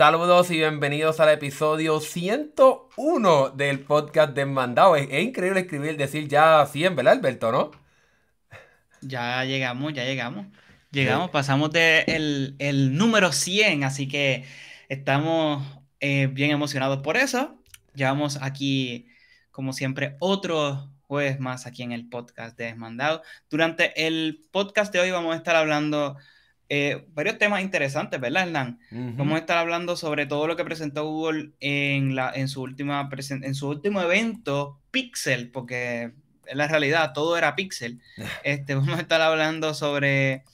Saludos y bienvenidos al episodio 101 del podcast Desmandado. Es, es increíble escribir, decir ya 100, ¿verdad, Alberto, no? Ya llegamos, ya llegamos. Llegamos, pasamos de el, el número 100, así que estamos eh, bien emocionados por eso. Llevamos aquí, como siempre, otro jueves más aquí en el podcast de Desmandado. Durante el podcast de hoy vamos a estar hablando eh, varios temas interesantes, ¿verdad, Hernán? Vamos a estar hablando sobre todo lo que presentó Google en, la, en, su, última en su último evento, Pixel, porque en la realidad todo era Pixel. Este, vamos a estar hablando sobre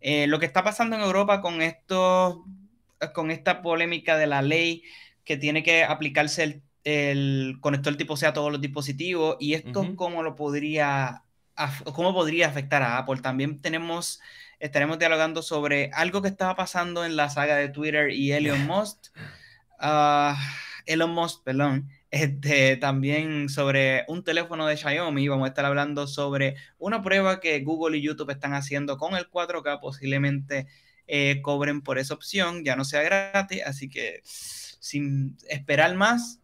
eh, lo que está pasando en Europa con, esto, con esta polémica de la ley que tiene que aplicarse el, el conector tipo C a todos los dispositivos y esto cómo lo podría, cómo podría afectar a Apple. También tenemos estaremos dialogando sobre algo que estaba pasando en la saga de Twitter y Elon Musk. Uh, Elon Musk, perdón. Este, también sobre un teléfono de Xiaomi. Vamos a estar hablando sobre una prueba que Google y YouTube están haciendo con el 4K. Posiblemente eh, cobren por esa opción, ya no sea gratis. Así que sin esperar más,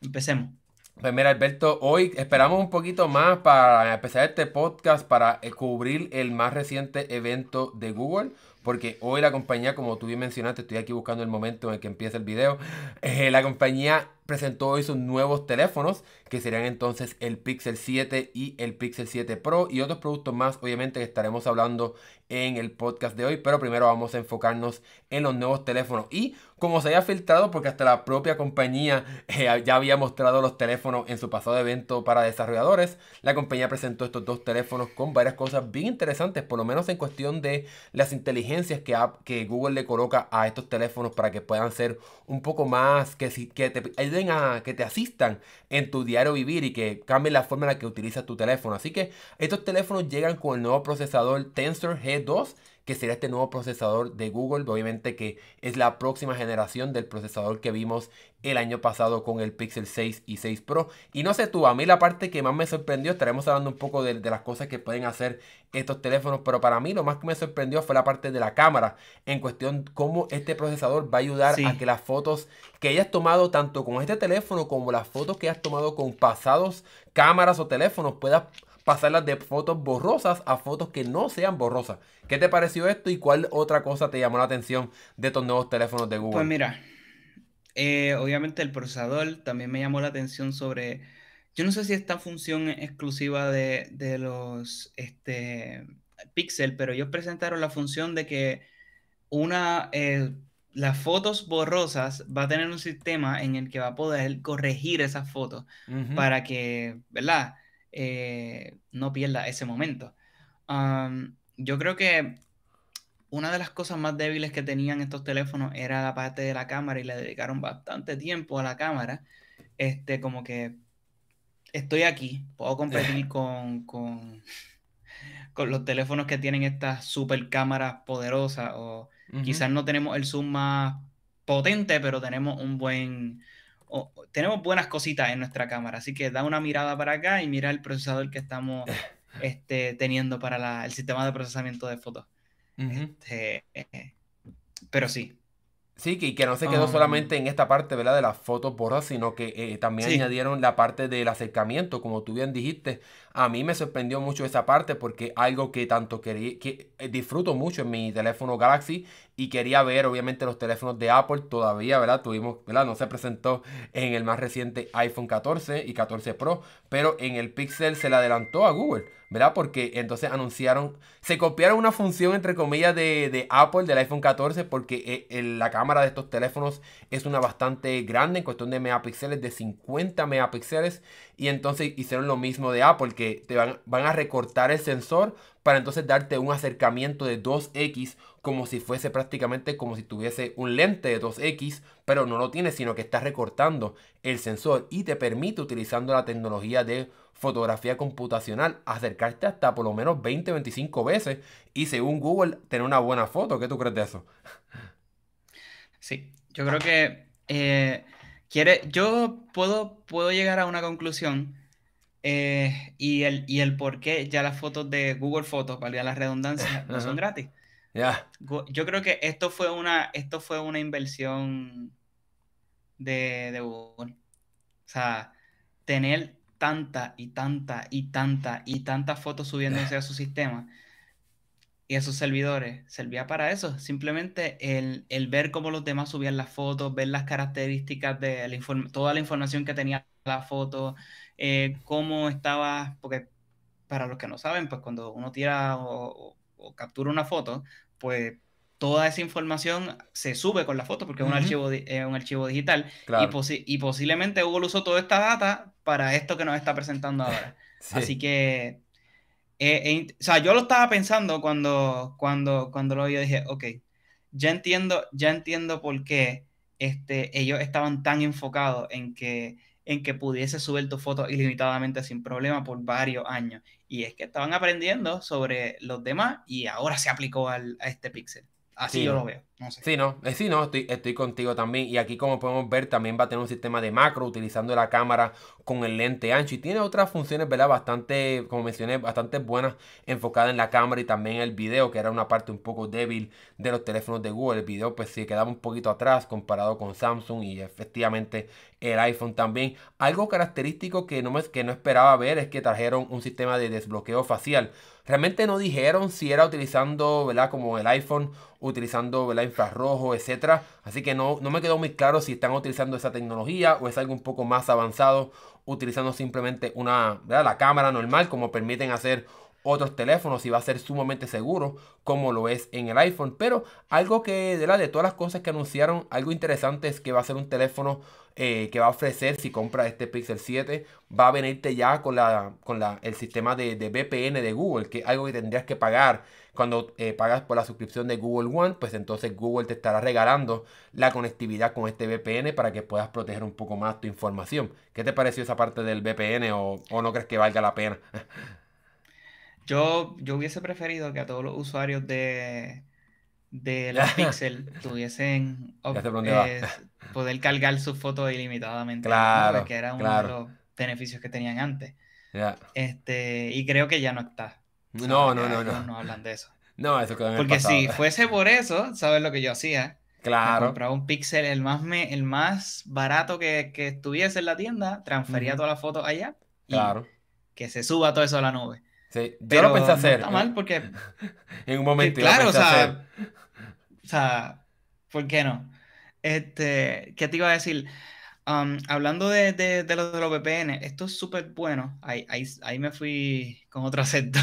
empecemos. Pues mira, Alberto, hoy esperamos un poquito más para empezar este podcast para eh, cubrir el más reciente evento de Google. Porque hoy la compañía, como tú bien mencionaste, estoy aquí buscando el momento en el que empieza el video. Eh, la compañía presentó hoy sus nuevos teléfonos, que serían entonces el Pixel 7 y el Pixel 7 Pro y otros productos más, obviamente, que estaremos hablando en el podcast de hoy. Pero primero vamos a enfocarnos en los nuevos teléfonos. Y como se haya filtrado, porque hasta la propia compañía eh, ya había mostrado los teléfonos en su pasado evento para desarrolladores, la compañía presentó estos dos teléfonos con varias cosas bien interesantes, por lo menos en cuestión de las inteligencias que, que Google le coloca a estos teléfonos para que puedan ser un poco más, que, que te a que te asistan en tu diario vivir y que cambien la forma en la que utilizas tu teléfono. Así que estos teléfonos llegan con el nuevo procesador Tensor G2 que será este nuevo procesador de Google, obviamente que es la próxima generación del procesador que vimos el año pasado con el Pixel 6 y 6 Pro. Y no sé tú, a mí la parte que más me sorprendió, estaremos hablando un poco de, las cosas que pueden hacer estos teléfonos, pero para mí lo más que me sorprendió fue la parte de la cámara, en cuestión cómo este procesador va a ayudar a que las fotos que hayas tomado tanto con este teléfono como las fotos que hayas tomado con pasados cámaras o teléfonos puedas pasarlas de fotos borrosas a fotos que no sean borrosas. ¿Qué te pareció esto y cuál otra cosa te llamó la atención de estos nuevos teléfonos de Google? Pues mira, eh, obviamente el procesador también me llamó la atención sobre, yo no sé si esta función es exclusiva de, los este, Pixel, pero ellos presentaron la función de que una, eh, las fotos borrosas va a tener un sistema en el que va a poder corregir esas fotos para que, ¿verdad? Eh, no pierda ese momento. yo creo que una de las cosas más débiles que tenían estos teléfonos era la parte de la cámara y le dedicaron bastante tiempo a la cámara. Este, como que estoy aquí, puedo competir con, con, con los teléfonos que tienen estas super cámaras poderosas o quizás no tenemos el zoom más potente, pero tenemos un buen, tenemos buenas cositas en nuestra cámara, así que da una mirada para acá y mira el procesador que estamos este, teniendo para el sistema de procesamiento de fotos. Este, eh, pero sí. Sí, que, que no se quedó um, solamente en esta parte, ¿verdad? De las fotos borras, sino que eh, también añadieron la parte del acercamiento, como tú bien dijiste. A mí me sorprendió mucho esa parte porque algo que tanto quería, que eh, disfruto mucho en mi teléfono Galaxy y quería ver obviamente los teléfonos de Apple todavía, ¿verdad? Tuvimos, ¿verdad? No se presentó en el más reciente iPhone 14 y 14 Pro, pero en el Pixel se le adelantó a Google, ¿verdad? Porque entonces anunciaron, se copiaron una función entre comillas de, Apple del iPhone 14 porque eh, la cámara de estos teléfonos es una bastante grande en cuestión de megapíxeles, de 50 megapíxeles y entonces hicieron lo mismo de Apple que te van, van a recortar el sensor para entonces darte un acercamiento de 2x como si fuese prácticamente como si tuviese un lente de 2x, pero no lo tiene, sino que está recortando el sensor y te permite utilizando la tecnología de fotografía computacional acercarte hasta por lo menos 20-25 veces y según Google tener una buena foto. ¿Qué tú crees de eso? Sí, yo creo que eh, quiere, yo puedo, puedo llegar a una conclusión eh, y, el, y el por qué ya las fotos de Google Fotos, valía la redundancia, no son gratis. Yo creo que esto fue una, esto fue una inversión de, de Google. O sea, tener tanta y tanta y tanta y tantas fotos subiéndose a su sistema y a sus servidores servía para eso. Simplemente el, ver cómo los demás subían las fotos, ver las características de la toda la información que tenía la foto, eh, cómo estaba, porque para los que no saben, pues cuando uno tira o captura una foto, pues toda esa información se sube con la foto porque es un, archivo, un archivo digital y, posiblemente Google usó toda esta data para esto que nos está presentando ahora. Así que, eh, eh, o sea, yo lo estaba pensando cuando, cuando, cuando lo yo dije, ok, ya entiendo, ya entiendo por qué este, ellos estaban tan enfocados en que, en que pudiese subir tu foto ilimitadamente sin problema por varios años. Y es que estaban aprendiendo sobre los demás y ahora se aplicó al, a este pixel. Así yo lo veo. No sé. Sí, no, eh, sí, no, estoy, estoy contigo también. Y aquí, como podemos ver, también va a tener un sistema de macro utilizando la cámara con el lente ancho. Y tiene otras funciones, ¿verdad? Bastante, como mencioné, bastante buenas enfocadas en la cámara y también en el video, que era una parte un poco débil de los teléfonos de Google. El video, pues sí, quedaba un poquito atrás comparado con Samsung y efectivamente el iPhone también. Algo característico que no, me, que no esperaba ver es que trajeron un sistema de desbloqueo facial. Realmente no dijeron si era utilizando, ¿verdad? Como el iPhone, utilizando, ¿verdad? Infrarrojo, etcétera. Así que no, no me quedó muy claro si están utilizando esa tecnología o es algo un poco más avanzado, utilizando simplemente una, ¿verdad? La cámara normal, como permiten hacer otros teléfonos y va a ser sumamente seguro como lo es en el iPhone. Pero algo que de, de todas las cosas que anunciaron, algo interesante es que va a ser un teléfono eh, que va a ofrecer si compras este Pixel 7, va a venirte ya con, la, con la, el sistema de, VPN de Google, que es algo que tendrías que pagar cuando eh, pagas por la suscripción de Google One, pues entonces Google te estará regalando la conectividad con este VPN para que puedas proteger un poco más tu información. ¿Qué te pareció esa parte del VPN o, o no crees que valga la pena? Yo, yo hubiese preferido que a todos los usuarios de, de la Pixel tuviesen eh, poder cargar sus fotos ilimitadamente. Claro, que era uno de los beneficios que tenían antes. Este, y creo que ya no está. No, no, no, no. No hablan de eso. No, eso quedó en Porque si fuese por eso, ¿sabes lo que yo hacía? Claro. compraba un Pixel, el más, me, el más barato que, que estuviese en la tienda, transfería todas las fotos allá. claro. Que se suba todo eso a la nube. Sí, yo lo pensé hacer. No está mal porque. en un momento. claro, o sea. Sea, ¿por qué no? Este, ¿qué te iba a decir? Um, hablando de, de, de, lo de los VPN, esto es súper bueno. Ahí, ahí, ahí, me fui con otro acento.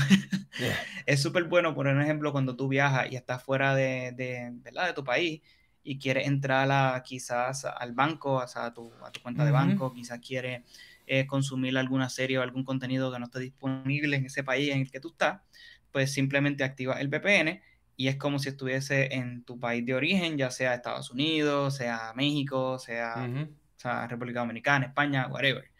Es súper bueno, por ejemplo, cuando tú viajas y estás fuera de, de, tu país y quieres entrar a, quizás al banco, o sea, a, tu, a tu cuenta de banco, quizás quieres eh, consumir alguna serie o algún contenido que no esté disponible en ese país en el que tú estás, pues simplemente activa el VPN y es como si estuviese en tu país de origen, ya sea Estados Unidos, sea México, sea, República Dominicana, España, whatever.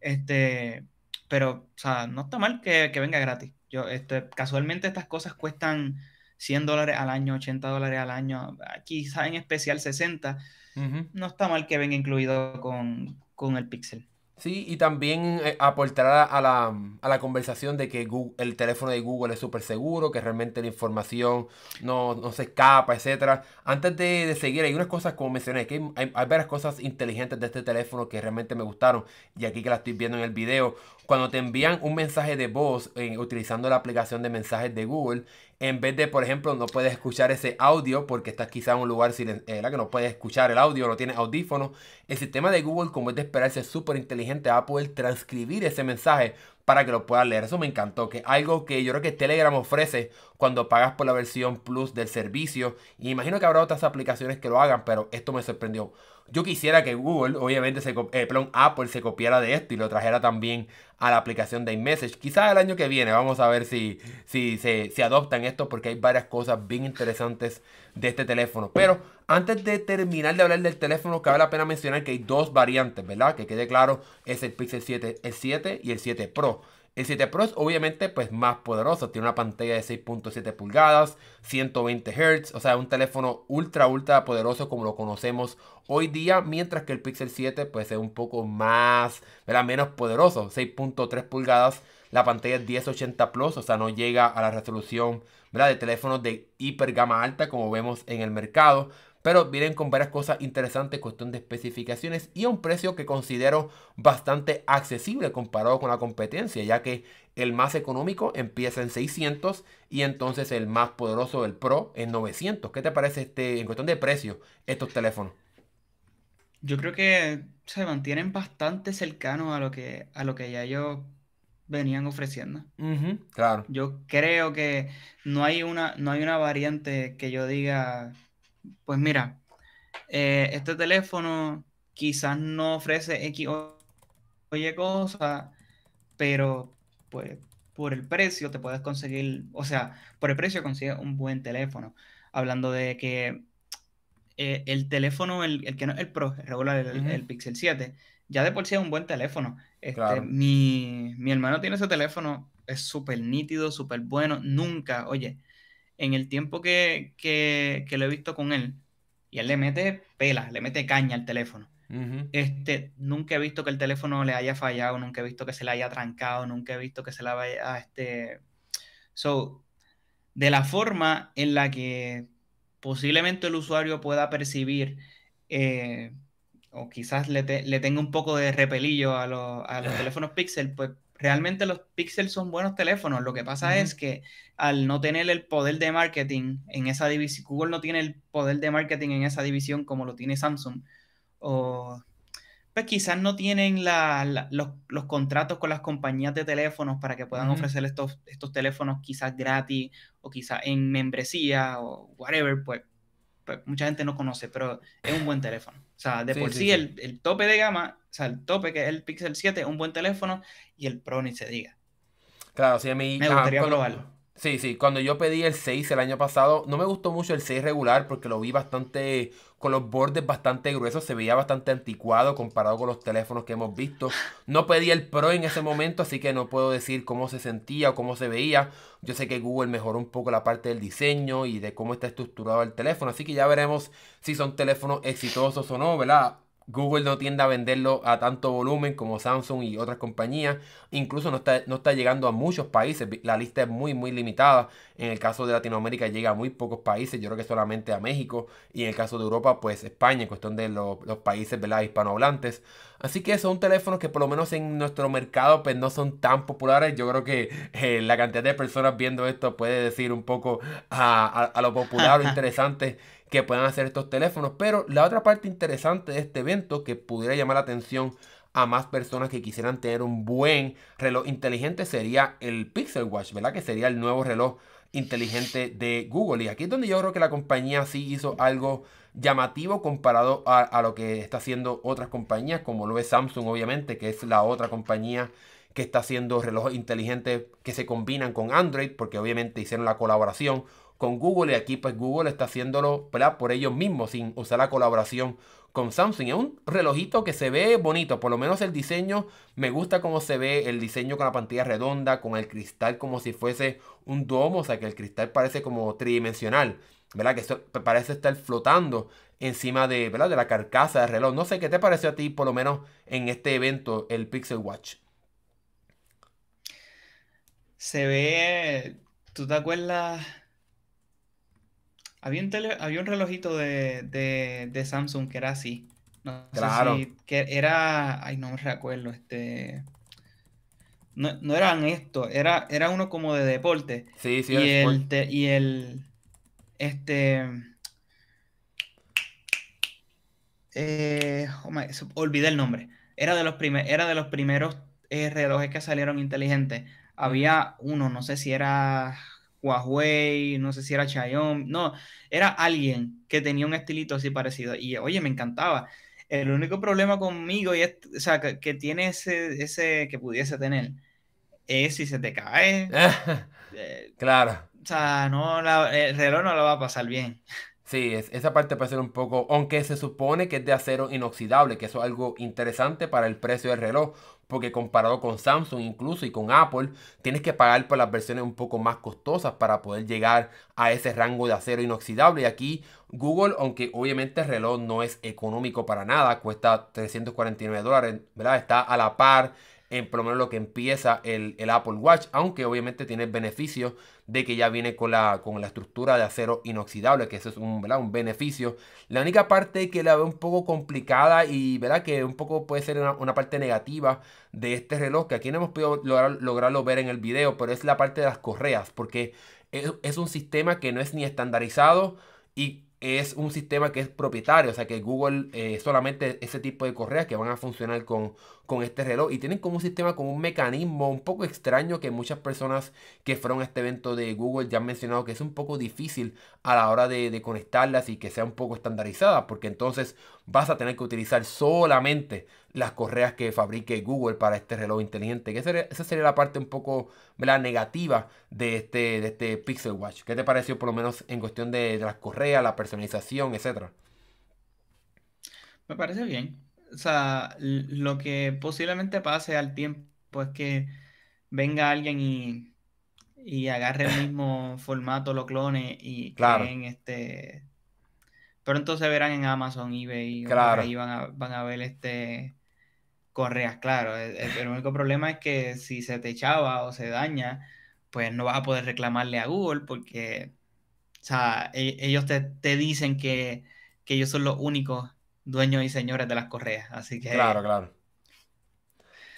Este, pero, o sea, no está mal que, venga gratis. Yo, este, casualmente estas cosas cuestan 100 dólares al año, 80 dólares al año, quizá en especial 60. No está mal que venga incluido con, con el Pixel. Sí, y también eh, aportará a la, a la conversación de que el teléfono de Google es súper seguro, que realmente la información no, se escapa, etcétera. Antes de, seguir, hay unas cosas, como mencioné, que hay, hay, varias cosas inteligentes de este teléfono que realmente me gustaron, y aquí que la estoy viendo en el video. Cuando te envían un mensaje de voz utilizando la aplicación de mensajes de Google, en vez de, por ejemplo, no puedes escuchar ese audio porque estás quizá en un lugar eh, que no puedes escuchar el audio, no tienes audífono, el sistema de Google, como es de esperarse, es súper inteligente, va a poder transcribir ese mensaje para que lo puedas leer. Eso me encantó, que algo que yo creo que Telegram ofrece cuando pagas por la versión Plus del servicio. Y imagino que habrá otras aplicaciones que lo hagan, pero esto me sorprendió. Yo quisiera que Google, obviamente, se, eh, Apple se copiara de esto y lo trajera también a la aplicación de iMessage. Quizás el año que viene, vamos a ver si, si se, adoptan esto porque hay varias cosas bien interesantes de este teléfono. Pero antes de terminar de hablar del teléfono, cabe la pena mencionar que hay dos variantes, ¿verdad? Que quede claro, es el Pixel 7, el 7 y el 7 Pro. El 7 Pro es obviamente pues más poderoso, tiene una pantalla de 6.7 pulgadas, 120 Hz, o sea, un teléfono ultra ultra poderoso como lo conocemos hoy día, mientras que el Pixel 7 pues es un poco más, ¿verdad? menos poderoso, 6.3 pulgadas, la pantalla es 1080 Plus, o sea, no llega a la resolución de teléfonos de hiper gama alta como vemos en el mercado, pero vienen con varias cosas interesantes, cuestión de especificaciones y a un precio que considero bastante accesible comparado con la competencia, ya que el más económico empieza en 600 y entonces el más poderoso, el Pro, en 900. ¿Qué te parece este, en cuestión de precio estos teléfonos? Yo creo que se mantienen bastante cercanos a lo que, a lo que ya ellos venían ofreciendo. claro. Yo creo que no hay una, no hay una variante que yo diga pues mira, eh, este teléfono quizás no ofrece X o Y cosa, pero pues por el precio te puedes conseguir, o sea, por el precio consigues un buen teléfono. Hablando de que eh, el teléfono, el, que no es el Pro, el regular, el, Pixel 7, ya de por sí es un buen teléfono. Este, mi, hermano tiene ese teléfono, es súper nítido, súper bueno. Nunca, oye, en el tiempo que, lo he visto con él, y él le mete pela, le mete caña al teléfono. este, nunca he visto que el teléfono le haya fallado, nunca he visto que se le haya trancado, nunca he visto que se le haya... Este... So, de la forma en la que posiblemente el usuario pueda percibir, eh, o quizás le, tenga un poco de repelillo a, a los teléfonos Pixel, pues realmente los Pixels son buenos teléfonos. Lo que pasa es que al no tener el poder de marketing en esa división, Google no tiene el poder de marketing en esa división como lo tiene Samsung, o pues quizás no tienen los, contratos con las compañías de teléfonos para que puedan ofrecer estos, estos teléfonos quizás gratis o quizás en membresía o whatever, pues pues, mucha gente no conoce, pero es un buen teléfono. O sea, de por sí, El, tope de gama, o sea, el tope que es el Pixel 7 es un buen teléfono y el Pro ni se diga. Claro, sí, a mí... Me gustaría probarlo. Sí, sí, cuando yo pedí el 6 el año pasado, no me gustó mucho el 6 regular porque lo vi bastante, con los bordes bastante gruesos, se veía bastante anticuado comparado con los teléfonos que hemos visto. No pedí el Pro en ese momento, así que no puedo decir cómo se sentía o cómo se veía. Yo sé que Google mejoró un poco la parte del diseño y de cómo está estructurado el teléfono, así que ya veremos si son teléfonos exitosos o no, ¿verdad? Google no tiende a venderlo a tanto volumen como Samsung y otras compañías. Incluso no está, no está llegando a muchos países. La lista es muy, muy limitada. En el caso de Latinoamérica llega a muy pocos países. Yo creo que solamente a México. Y en el caso de Europa, pues España, en cuestión de los, países ¿verdad? hispanohablantes. Así que son teléfonos que por lo menos en nuestro mercado pues no son tan populares. Yo creo que eh, la cantidad de personas viendo esto puede decir un poco a, a lo popular o interesante que puedan hacer estos teléfonos. Pero la otra parte interesante de este evento que pudiera llamar la atención a más personas que quisieran tener un buen reloj inteligente sería el Pixel Watch, ¿verdad? Que sería el nuevo reloj inteligente de Google. Y aquí es donde yo creo que la compañía sí hizo algo llamativo comparado a, a, lo que está haciendo otras compañías, como lo es Samsung, obviamente, que es la otra compañía que está haciendo relojes inteligentes que se combinan con Android, porque obviamente hicieron la colaboración con Google y aquí pues Google está haciéndolo por ellos mismos sin usar la colaboración con Samsung. Es un relojito que se ve bonito, por lo menos el diseño me gusta cómo se ve el diseño con la pantalla redonda, con el cristal como si fuese un domo, o sea que el cristal parece como tridimensional, ¿verdad? Que parece estar flotando encima de, ¿verdad? de la carcasa del reloj. No sé qué te pareció a ti por lo menos en este evento el Pixel Watch. Se ve, ¿tú te acuerdas? Había un, había un relojito de, Samsung que era así. No claro. que era. Ay, no me recuerdo. Este. No, eran esto, era, era uno como de deporte. Sí, sí, y el, y el. Este. Eh, oh olvidé el nombre. Era de los, era de los primeros eh, relojes que salieron inteligentes. Había uno, no sé si era Huawei, no sé si era Xiaomi, no, era alguien que tenía un estilito así parecido. Y oye, me encantaba. El único problema conmigo, y o sea, que, tiene ese, ese que pudiese tener, es si se te cae. Eh, claro. O sea, no, el reloj no lo va a pasar bien. Sí, esa parte puede ser un poco, aunque se supone que es de acero inoxidable, que eso es algo interesante para el precio del reloj, porque comparado con Samsung incluso y con Apple, tienes que pagar por las versiones un poco más costosas para poder llegar a ese rango de acero inoxidable. Y aquí Google, aunque obviamente el reloj no es económico para nada, cuesta 349 dólares, ¿verdad? Está a la par en por lo menos lo que empieza el, Apple Watch, aunque obviamente tiene el beneficio de que ya viene con la, con la estructura de acero inoxidable, que eso es un, un beneficio. La única parte que la veo un poco complicada y ¿verdad? que un poco puede ser una, parte negativa de este reloj, que aquí no hemos podido lograr, lograrlo ver en el video, pero es la parte de las correas, porque es, es un sistema que no es ni estandarizado y es un sistema que es propietario, o sea que Google eh, solamente ese tipo de correas que van a funcionar con, con este reloj. Y tienen como un sistema, como un mecanismo un poco extraño que muchas personas que fueron a este evento de Google ya han mencionado que es un poco difícil a la hora de, conectarlas y que sea un poco estandarizada porque entonces vas a tener que utilizar solamente las correas que fabrique Google para este reloj inteligente. Que esa sería la parte un poco la negativa de este, de este Pixel Watch. ¿Qué te pareció por lo menos en cuestión de, de las correas, la personalización, etcétera? Me parece bien o sea, lo que posiblemente pase al tiempo es que venga alguien y, y agarre el mismo formato, lo clone y claro. creen este. Pero entonces verán en Amazon, eBay, claro. ahí van a, van a ver este correas, claro. El, único problema es que si se te echaba o se daña, pues no vas a poder reclamarle a Google porque, o sea, e, ellos te, te dicen que, que ellos son los únicos dueños y señores de las correas. Así que. Claro, claro.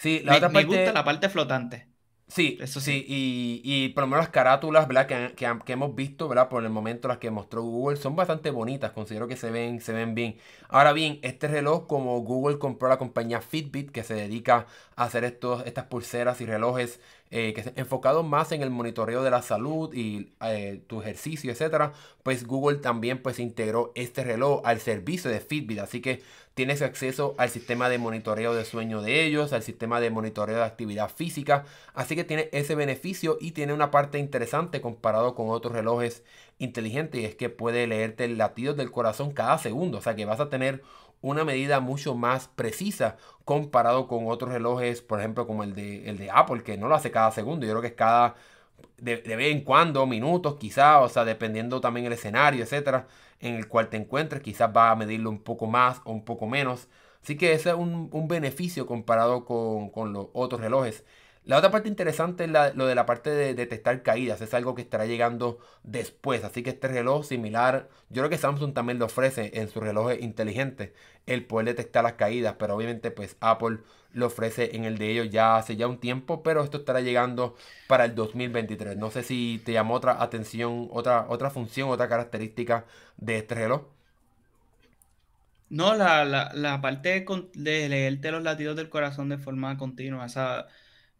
Sí, la me, otra parte... me gusta la parte flotante. Sí, eso sí, y, y, por lo menos las carátulas, ¿verdad? Que, que, hemos visto, ¿verdad? Por el momento las que mostró Google son bastante bonitas, considero que se ven, se ven bien. Ahora bien, este reloj, como Google compró la compañía Fitbit, que se dedica a hacer estos, estas pulseras y relojes eh, que enfocado más en el monitoreo de la salud y eh, tu ejercicio, etcétera, pues Google también pues integró este reloj al servicio de Fitbit, así que tienes acceso al sistema de monitoreo de sueño de ellos, al sistema de monitoreo de actividad física, así que tiene ese beneficio y tiene una parte interesante comparado con otros relojes inteligentes y es que puede leerte el latido del corazón cada segundo, o sea que vas a tener una medida mucho más precisa comparado con otros relojes, por ejemplo, como el de, el de Apple, que no lo hace cada segundo, yo creo que es cada de, vez en cuando, minutos quizás, o sea, dependiendo también el escenario, etcétera, en el cual te encuentres, quizás va a medirlo un poco más o un poco menos. Así que ese es un, beneficio comparado con, con los otros relojes. La otra parte interesante es lo de la parte de detectar caídas. Es algo que estará llegando después. Así que este reloj similar, yo creo que Samsung también lo ofrece en sus relojes inteligentes, el poder detectar las caídas. Pero obviamente pues Apple lo ofrece en el de ellos ya hace ya un tiempo. Pero esto estará llegando para el 2023. No sé si te llamó otra atención, otra, otra función, otra característica de este reloj. No, la, la, parte de leerte los latidos del corazón de forma continua. Esa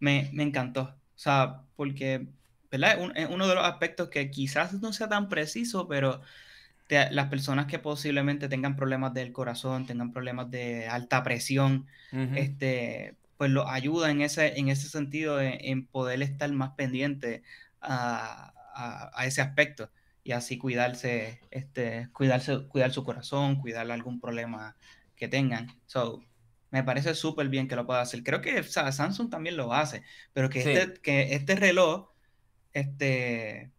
me, encantó. O sea, porque, ¿verdad? es uno de los aspectos que quizás no sea tan preciso, pero las personas que posiblemente tengan problemas del corazón, tengan problemas de alta presión, este, pues lo ayuda en ese, en ese sentido en, poder estar más pendiente a, ese aspecto y así cuidarse, este, cuidarse, cuidar su corazón, cuidar algún problema que tengan. So, me parece súper bien que lo pueda hacer. Creo que Samsung también lo hace, pero que, este, que este reloj este,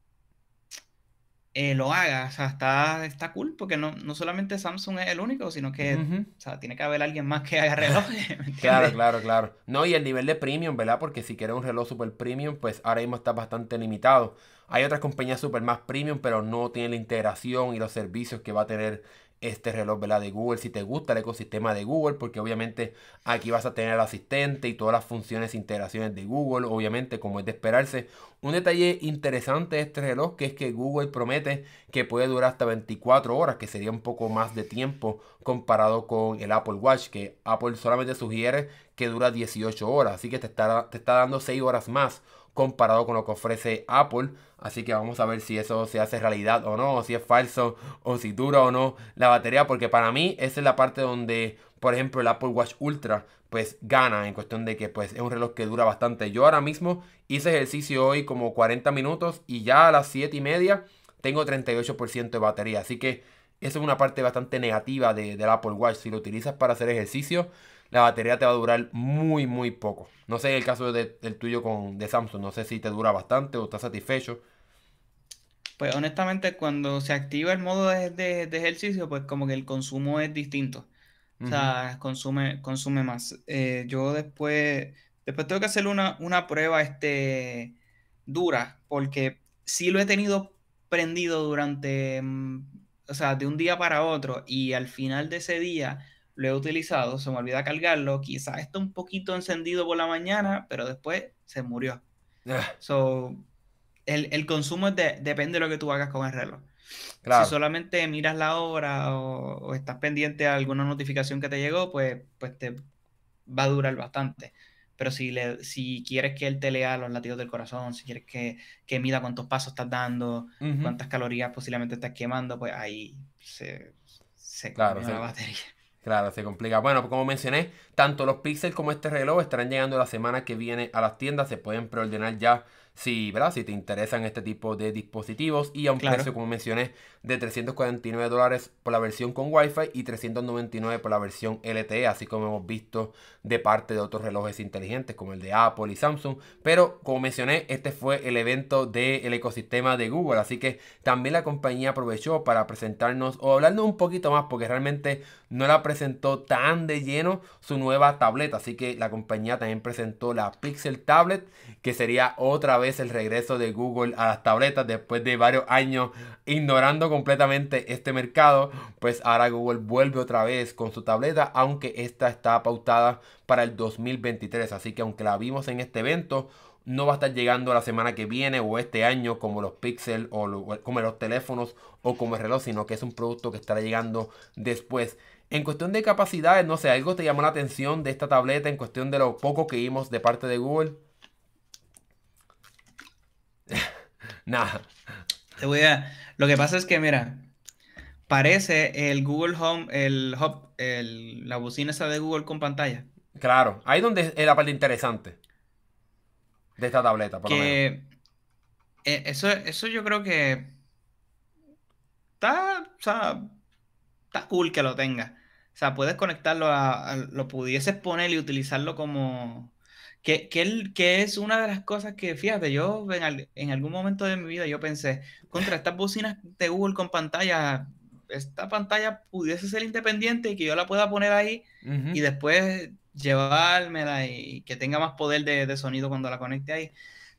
eh, lo haga, o sea, está, está cool, porque no, no solamente Samsung es el único, sino que o sea, tiene que haber alguien más que haga relojes. claro, claro, claro. No, y el nivel de premium, ¿verdad? Porque si quieres un reloj super premium, pues ahora mismo está bastante limitado. Hay otras compañías super más premium, pero no tienen la integración y los servicios que va a tener este reloj ¿verdad? de Google si te gusta el ecosistema de Google porque obviamente aquí vas a tener el asistente y todas las funciones e integraciones de Google obviamente como es de esperarse un detalle interesante de este reloj que es que Google promete que puede durar hasta 24 horas que sería un poco más de tiempo comparado con el Apple Watch que Apple solamente sugiere que dura 18 horas así que te está, te está dando 6 horas más comparado con lo que ofrece Apple. Así que vamos a ver si eso se hace realidad o no, o si es falso, o si dura o no la batería. Porque para mí esa es la parte donde, por ejemplo, el Apple Watch Ultra pues gana en cuestión de que pues es un reloj que dura bastante. Yo ahora mismo hice ejercicio hoy como 40 minutos y ya a las 7 y media tengo 38% de batería. Así que eso es una parte bastante negativa de, del Apple Watch. Si lo utilizas para hacer ejercicio, la batería te va a durar muy, muy poco. No sé el caso del tuyo con, de Samsung, no sé si te dura bastante o estás satisfecho. Pues honestamente, cuando se activa el modo de, ejercicio, pues como que el consumo es distinto. O sea, consume, consume más. Eh, yo después, después tengo que hacer una, una prueba este, dura, porque sí lo he tenido prendido durante, mm, o sea, de un día para otro, y al final de ese día lo he utilizado, se me olvida cargarlo, quizás está un poquito encendido por la mañana, pero después se murió. Ah. So, el, consumo depende de lo que tú hagas con el reloj. Si solamente miras la hora o, estás pendiente de alguna notificación que te llegó, pues, pues te va a durar bastante. Pero si, le, si quieres que él te lea los latidos del corazón, si quieres que, que mida cuántos pasos estás dando, cuántas calorías posiblemente estás quemando, pues ahí se, se claro, la batería. Claro, se complica. Bueno, como mencioné, tanto los Pixel como este reloj estarán llegando la semana que viene a las tiendas. Se pueden preordenar ya si, ¿verdad? si te interesan este tipo de dispositivos y a un precio, como mencioné, de 349 dólares por la versión con Wi-Fi y 399 por la versión LTE, así como hemos visto de parte de otros relojes inteligentes como el de Apple y Samsung. Pero, como mencioné, este fue el evento del ecosistema de Google, así que también la compañía aprovechó para presentarnos o hablarnos un poquito más, porque realmente no la presentó tan de lleno su nueva tableta, así que la compañía también presentó la Pixel Tablet, que sería otra vez el regreso de Google a las tabletas después de varios años ignorando completamente este mercado, pues ahora Google vuelve otra vez con su tableta, aunque esta está pautada para el 2023, así que aunque la vimos en este evento, no va a estar llegando la semana que viene o este año como los Pixel o como los teléfonos o como el reloj, sino que es un producto que estará llegando después. En cuestión de capacidades, no sé, algo te llamó la atención de esta tableta en cuestión de lo poco que vimos de parte de Google. Nada. Te voy a. Lo que pasa es que, mira, parece el Google Home, el Hub, el, la bocina esa de Google con pantalla. Claro, ahí donde es la parte interesante de esta tableta, por que, lo eh, Eso, eso yo creo que está, o sea, está cool que lo tenga. O sea, puedes conectarlo a, lo pudieses poner y utilizarlo como, que, que, es una de las cosas que, fíjate, yo en, algún momento de mi vida yo pensé, contra estas bocinas de Google con pantalla, esta pantalla pudiese ser independiente y que yo la pueda poner ahí y después llevármela y que tenga más poder de, sonido cuando la conecte ahí.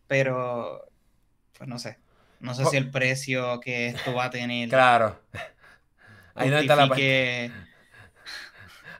Pero, pues no sé. No sé si el precio que esto va a tener. Claro. Ahí no está la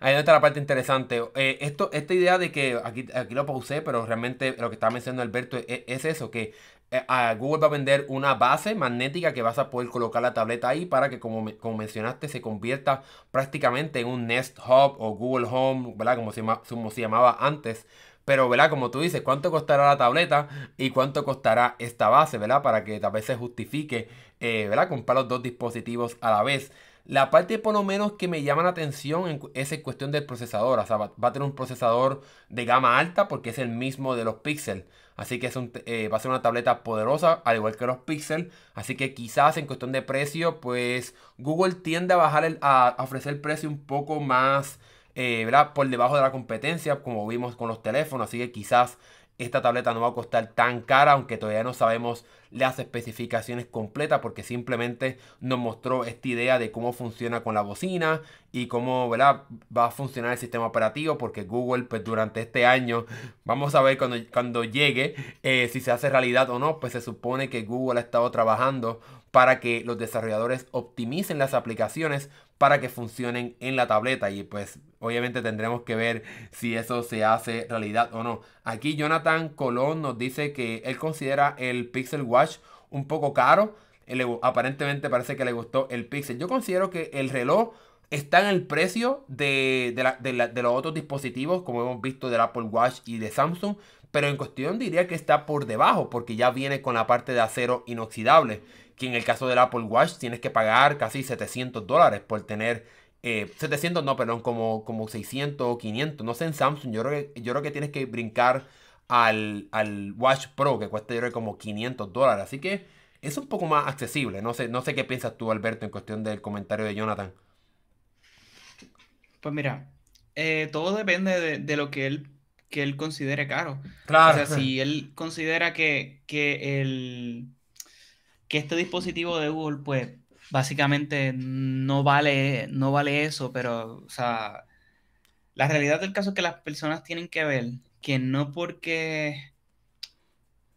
Ahí está la parte interesante. Eh, esto, esta idea de que aquí, aquí lo pausé, pero realmente lo que estaba mencionando Alberto es, eso, que eh, a Google va a vender una base magnética que vas a poder colocar la tableta ahí para que, como, como mencionaste, se convierta prácticamente en un Nest Hub o Google Home, ¿verdad? Como se, se llamaba antes. Pero, ¿verdad? Como tú dices, ¿cuánto costará la tableta y cuánto costará esta base, ¿verdad? Para que tal vez se justifique, eh, ¿verdad? Comprar los dos dispositivos a la vez. La parte por lo menos que me llama la atención es en cuestión del procesador. O sea, va, a tener un procesador de gama alta porque es el mismo de los Pixel. Así que es un, eh, va a ser una tableta poderosa, al igual que los Pixel. Así que quizás en cuestión de precio, pues Google tiende a bajar el, a, ofrecer el precio un poco más, eh. Por debajo de la competencia, como vimos con los teléfonos. Así que quizás esta tableta no va a costar tan cara, aunque todavía no sabemos las especificaciones completas porque simplemente nos mostró esta idea de cómo funciona con la bocina y cómo va a funcionar el sistema operativo porque Google pues durante este año vamos a ver cuando, cuando llegue eh, si se hace realidad o no pues se supone que Google ha estado trabajando para que los desarrolladores optimicen las aplicaciones para que funcionen en la tableta y pues obviamente tendremos que ver si eso se hace realidad o no. Aquí Jonathan Colón nos dice que él considera el Pixel Watch un poco caro. aparentemente parece que le gustó el Pixel. Yo considero que el reloj está en el precio de, de, los otros dispositivos, como hemos visto del Apple Watch y de Samsung. Pero en cuestión diría que está por debajo, porque ya viene con la parte de acero inoxidable que en el caso del Apple Watch tienes que pagar casi 700 dólares por tener, 700 eh, no, perdón, como, como 600 o 500, no sé en Samsung, yo creo que, yo creo que tienes que brincar al, al Watch Pro, que cuesta yo creo como 500 dólares, así que es un poco más accesible. No sé, no sé qué piensas tú, Alberto, en cuestión del comentario de Jonathan. Pues mira, eh, todo depende de, lo que él, que él considere caro. Claro. O sea, si él considera que, que, el, que este dispositivo de Google, pues básicamente no vale, no vale eso, pero, o sea, la realidad del caso es que las personas tienen que ver que no porque,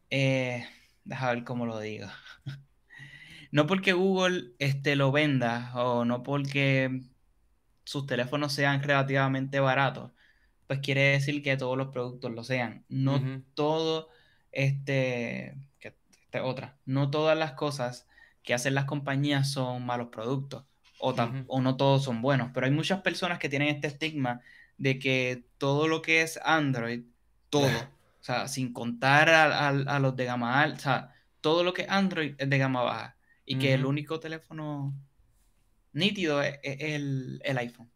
eh, deja ver cómo lo digo, no porque Google este, lo venda o no porque sus teléfonos sean relativamente baratos, pues quiere decir que todos los productos lo sean. No todo, este, otra, no todas las cosas que hacen las compañías son malos productos o, o no todos son buenos, pero hay muchas personas que tienen este estigma de que todo lo que es Android, todo, o sea, sin contar a, los de gama alta, o sea, todo lo que es Android es de gama baja y que el único teléfono nítido es, el, iPhone.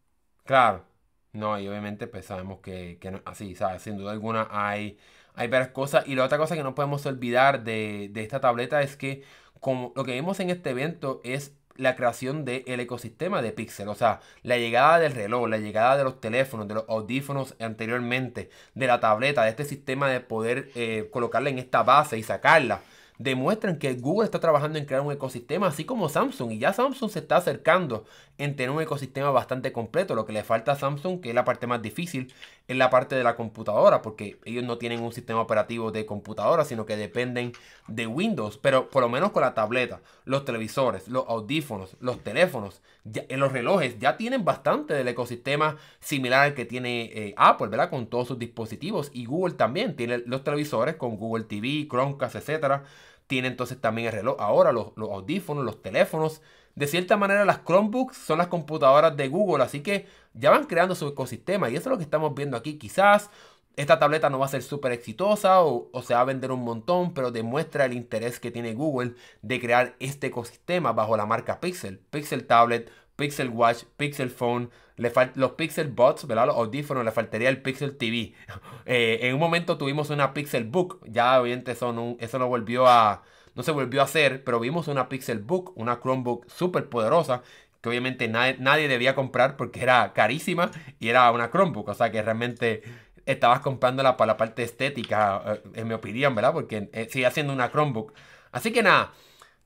Claro, no, y obviamente pues sabemos que, que así, ¿sabes? Sin duda alguna hay, hay varias cosas. Y la otra cosa que no podemos olvidar de, de esta tableta es que como lo que vimos en este evento es la creación del ecosistema de Pixel. O sea, la llegada del reloj, la llegada de los teléfonos, de los audífonos anteriormente, de la tableta, de este sistema de poder eh, colocarla en esta base y sacarla demuestran que Google está trabajando en crear un ecosistema, así como Samsung. Y ya Samsung se está acercando en tener un ecosistema bastante completo. Lo que le falta a Samsung, que es la parte más difícil, es la parte de la computadora, porque ellos no tienen un sistema operativo de computadora, sino que dependen de Windows. Pero por lo menos con la tableta, los televisores, los audífonos, los teléfonos, en los relojes, ya tienen bastante del ecosistema similar al que tiene eh, Apple, ¿verdad? Con todos sus dispositivos. Y Google también tiene los televisores con Google TV, Chromecast, etcétera tiene entonces también el reloj. Ahora los, audífonos, los teléfonos. De cierta manera las Chromebooks son las computadoras de Google. Así que ya van creando su ecosistema. Y eso es lo que estamos viendo aquí. Quizás esta tableta no va a ser súper exitosa o, o, se va a vender un montón, pero demuestra el interés que tiene Google de crear este ecosistema bajo la marca Pixel. Pixel Tablet, Pixel Watch, Pixel Phone, le los Pixel Buds, ¿verdad? Los audífonos, le faltaría el Pixel TV. Eh, en un momento tuvimos una Pixel Book, ya obviamente eso no, eso no volvió a, no se volvió a hacer, pero vimos una Pixel Book, una Chromebook súper poderosa, que obviamente nadie, nadie, debía comprar porque era carísima y era una Chromebook, o sea que realmente estabas comprándola para la parte estética, eh, en mi opinión, ¿verdad? Porque eh, sigue siendo una Chromebook. Así que nada,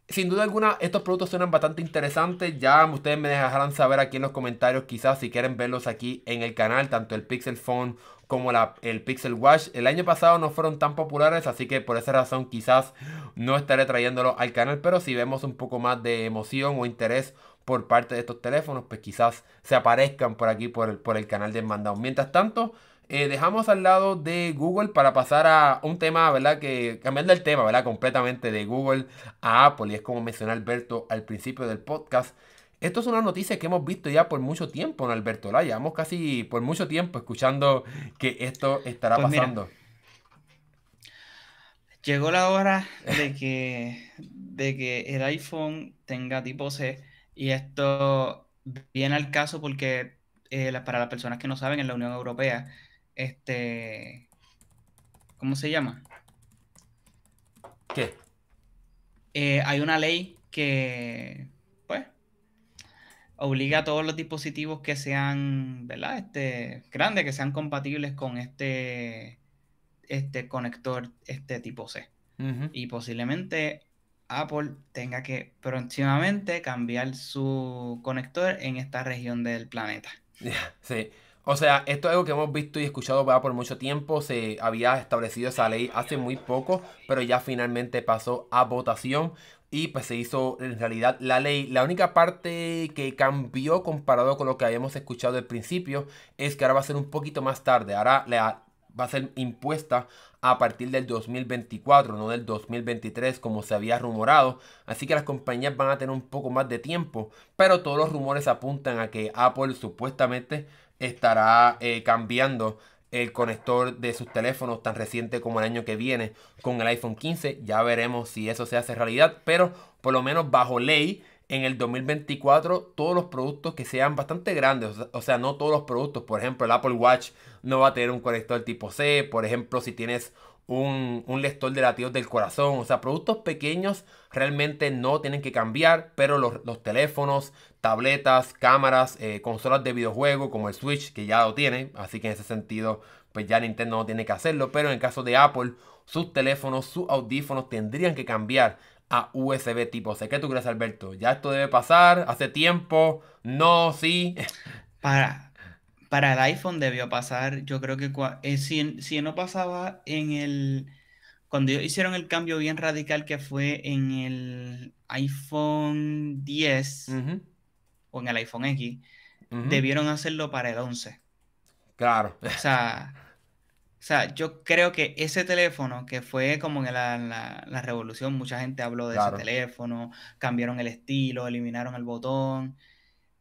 sin duda alguna, estos productos suenan bastante interesantes. Ya ustedes me dejarán saber aquí en los comentarios, quizás si quieren verlos aquí en el canal, tanto el Pixel Phone como la, el Pixel Watch. El año pasado no fueron tan populares, así que por esa razón quizás no estaré trayéndolo al canal. Pero si vemos un poco más de emoción o interés por parte de estos teléfonos, pues quizás se aparezcan por aquí por el, por el canal de mandado. Mientras tanto, eh, dejamos al lado de Google para pasar a un tema, ¿verdad? Que cambiando el tema, ¿verdad? Completamente de Google a Apple. Y es como mencionó Alberto al principio del podcast. Esto es una noticia que hemos visto ya por mucho tiempo, ¿no, Alberto? La llevamos casi por mucho tiempo escuchando que esto estará pues pasando. llegó la hora de que, de que el iPhone tenga tipo C. Y esto viene al caso porque eh, para las personas que no saben, en la Unión Europea este, ¿cómo se llama? ¿Qué? Eh, hay una ley que, obliga a todos los dispositivos que sean, ¿verdad? Este, grandes, que sean compatibles con este, este conector, este tipo C. Y posiblemente Apple tenga que próximamente cambiar su conector en esta región del planeta. Sí. O sea, esto es algo que hemos visto y escuchado por mucho tiempo. Se había establecido esa ley hace muy poco, pero ya finalmente pasó a votación y pues se hizo en realidad la ley. La única parte que cambió comparado con lo que habíamos escuchado al principio es que ahora va a ser un poquito más tarde. Ahora va a ser impuesta a partir del 2024, no del 2023 como se había rumorado. Así que las compañías van a tener un poco más de tiempo, pero todos los rumores apuntan a que Apple supuestamente estará eh, cambiando el conector de sus teléfonos tan reciente como el año que viene con el iPhone 15. Ya veremos si eso se hace realidad, pero por lo menos bajo ley en el 2024 todos los productos que sean bastante grandes, o sea, no todos los productos, por ejemplo, el Apple Watch no va a tener un conector tipo C, por ejemplo, si tienes un, lector de latidos del corazón. O sea, productos pequeños realmente no tienen que cambiar, pero los, teléfonos, tabletas, cámaras, eh, consolas de videojuego como el Switch, que ya lo tiene, así que en ese sentido, pues ya Nintendo no tiene que hacerlo. Pero en el caso de Apple, sus teléfonos, sus audífonos tendrían que cambiar a USB tipo C. ¿Qué tú crees, Alberto? ¿Ya esto debe pasar? ¿Hace tiempo? ¿No? ¿Sí? Para, para el iPhone debió pasar, yo creo que eh, si, no pasaba en el... Cuando hicieron el cambio bien radical que fue en el iPhone 10 o en el iPhone X, debieron hacerlo para el 11. Claro. O sea, o sea, yo creo que ese teléfono, que fue como en la, revolución, mucha gente habló de ese teléfono, cambiaron el estilo, eliminaron el botón.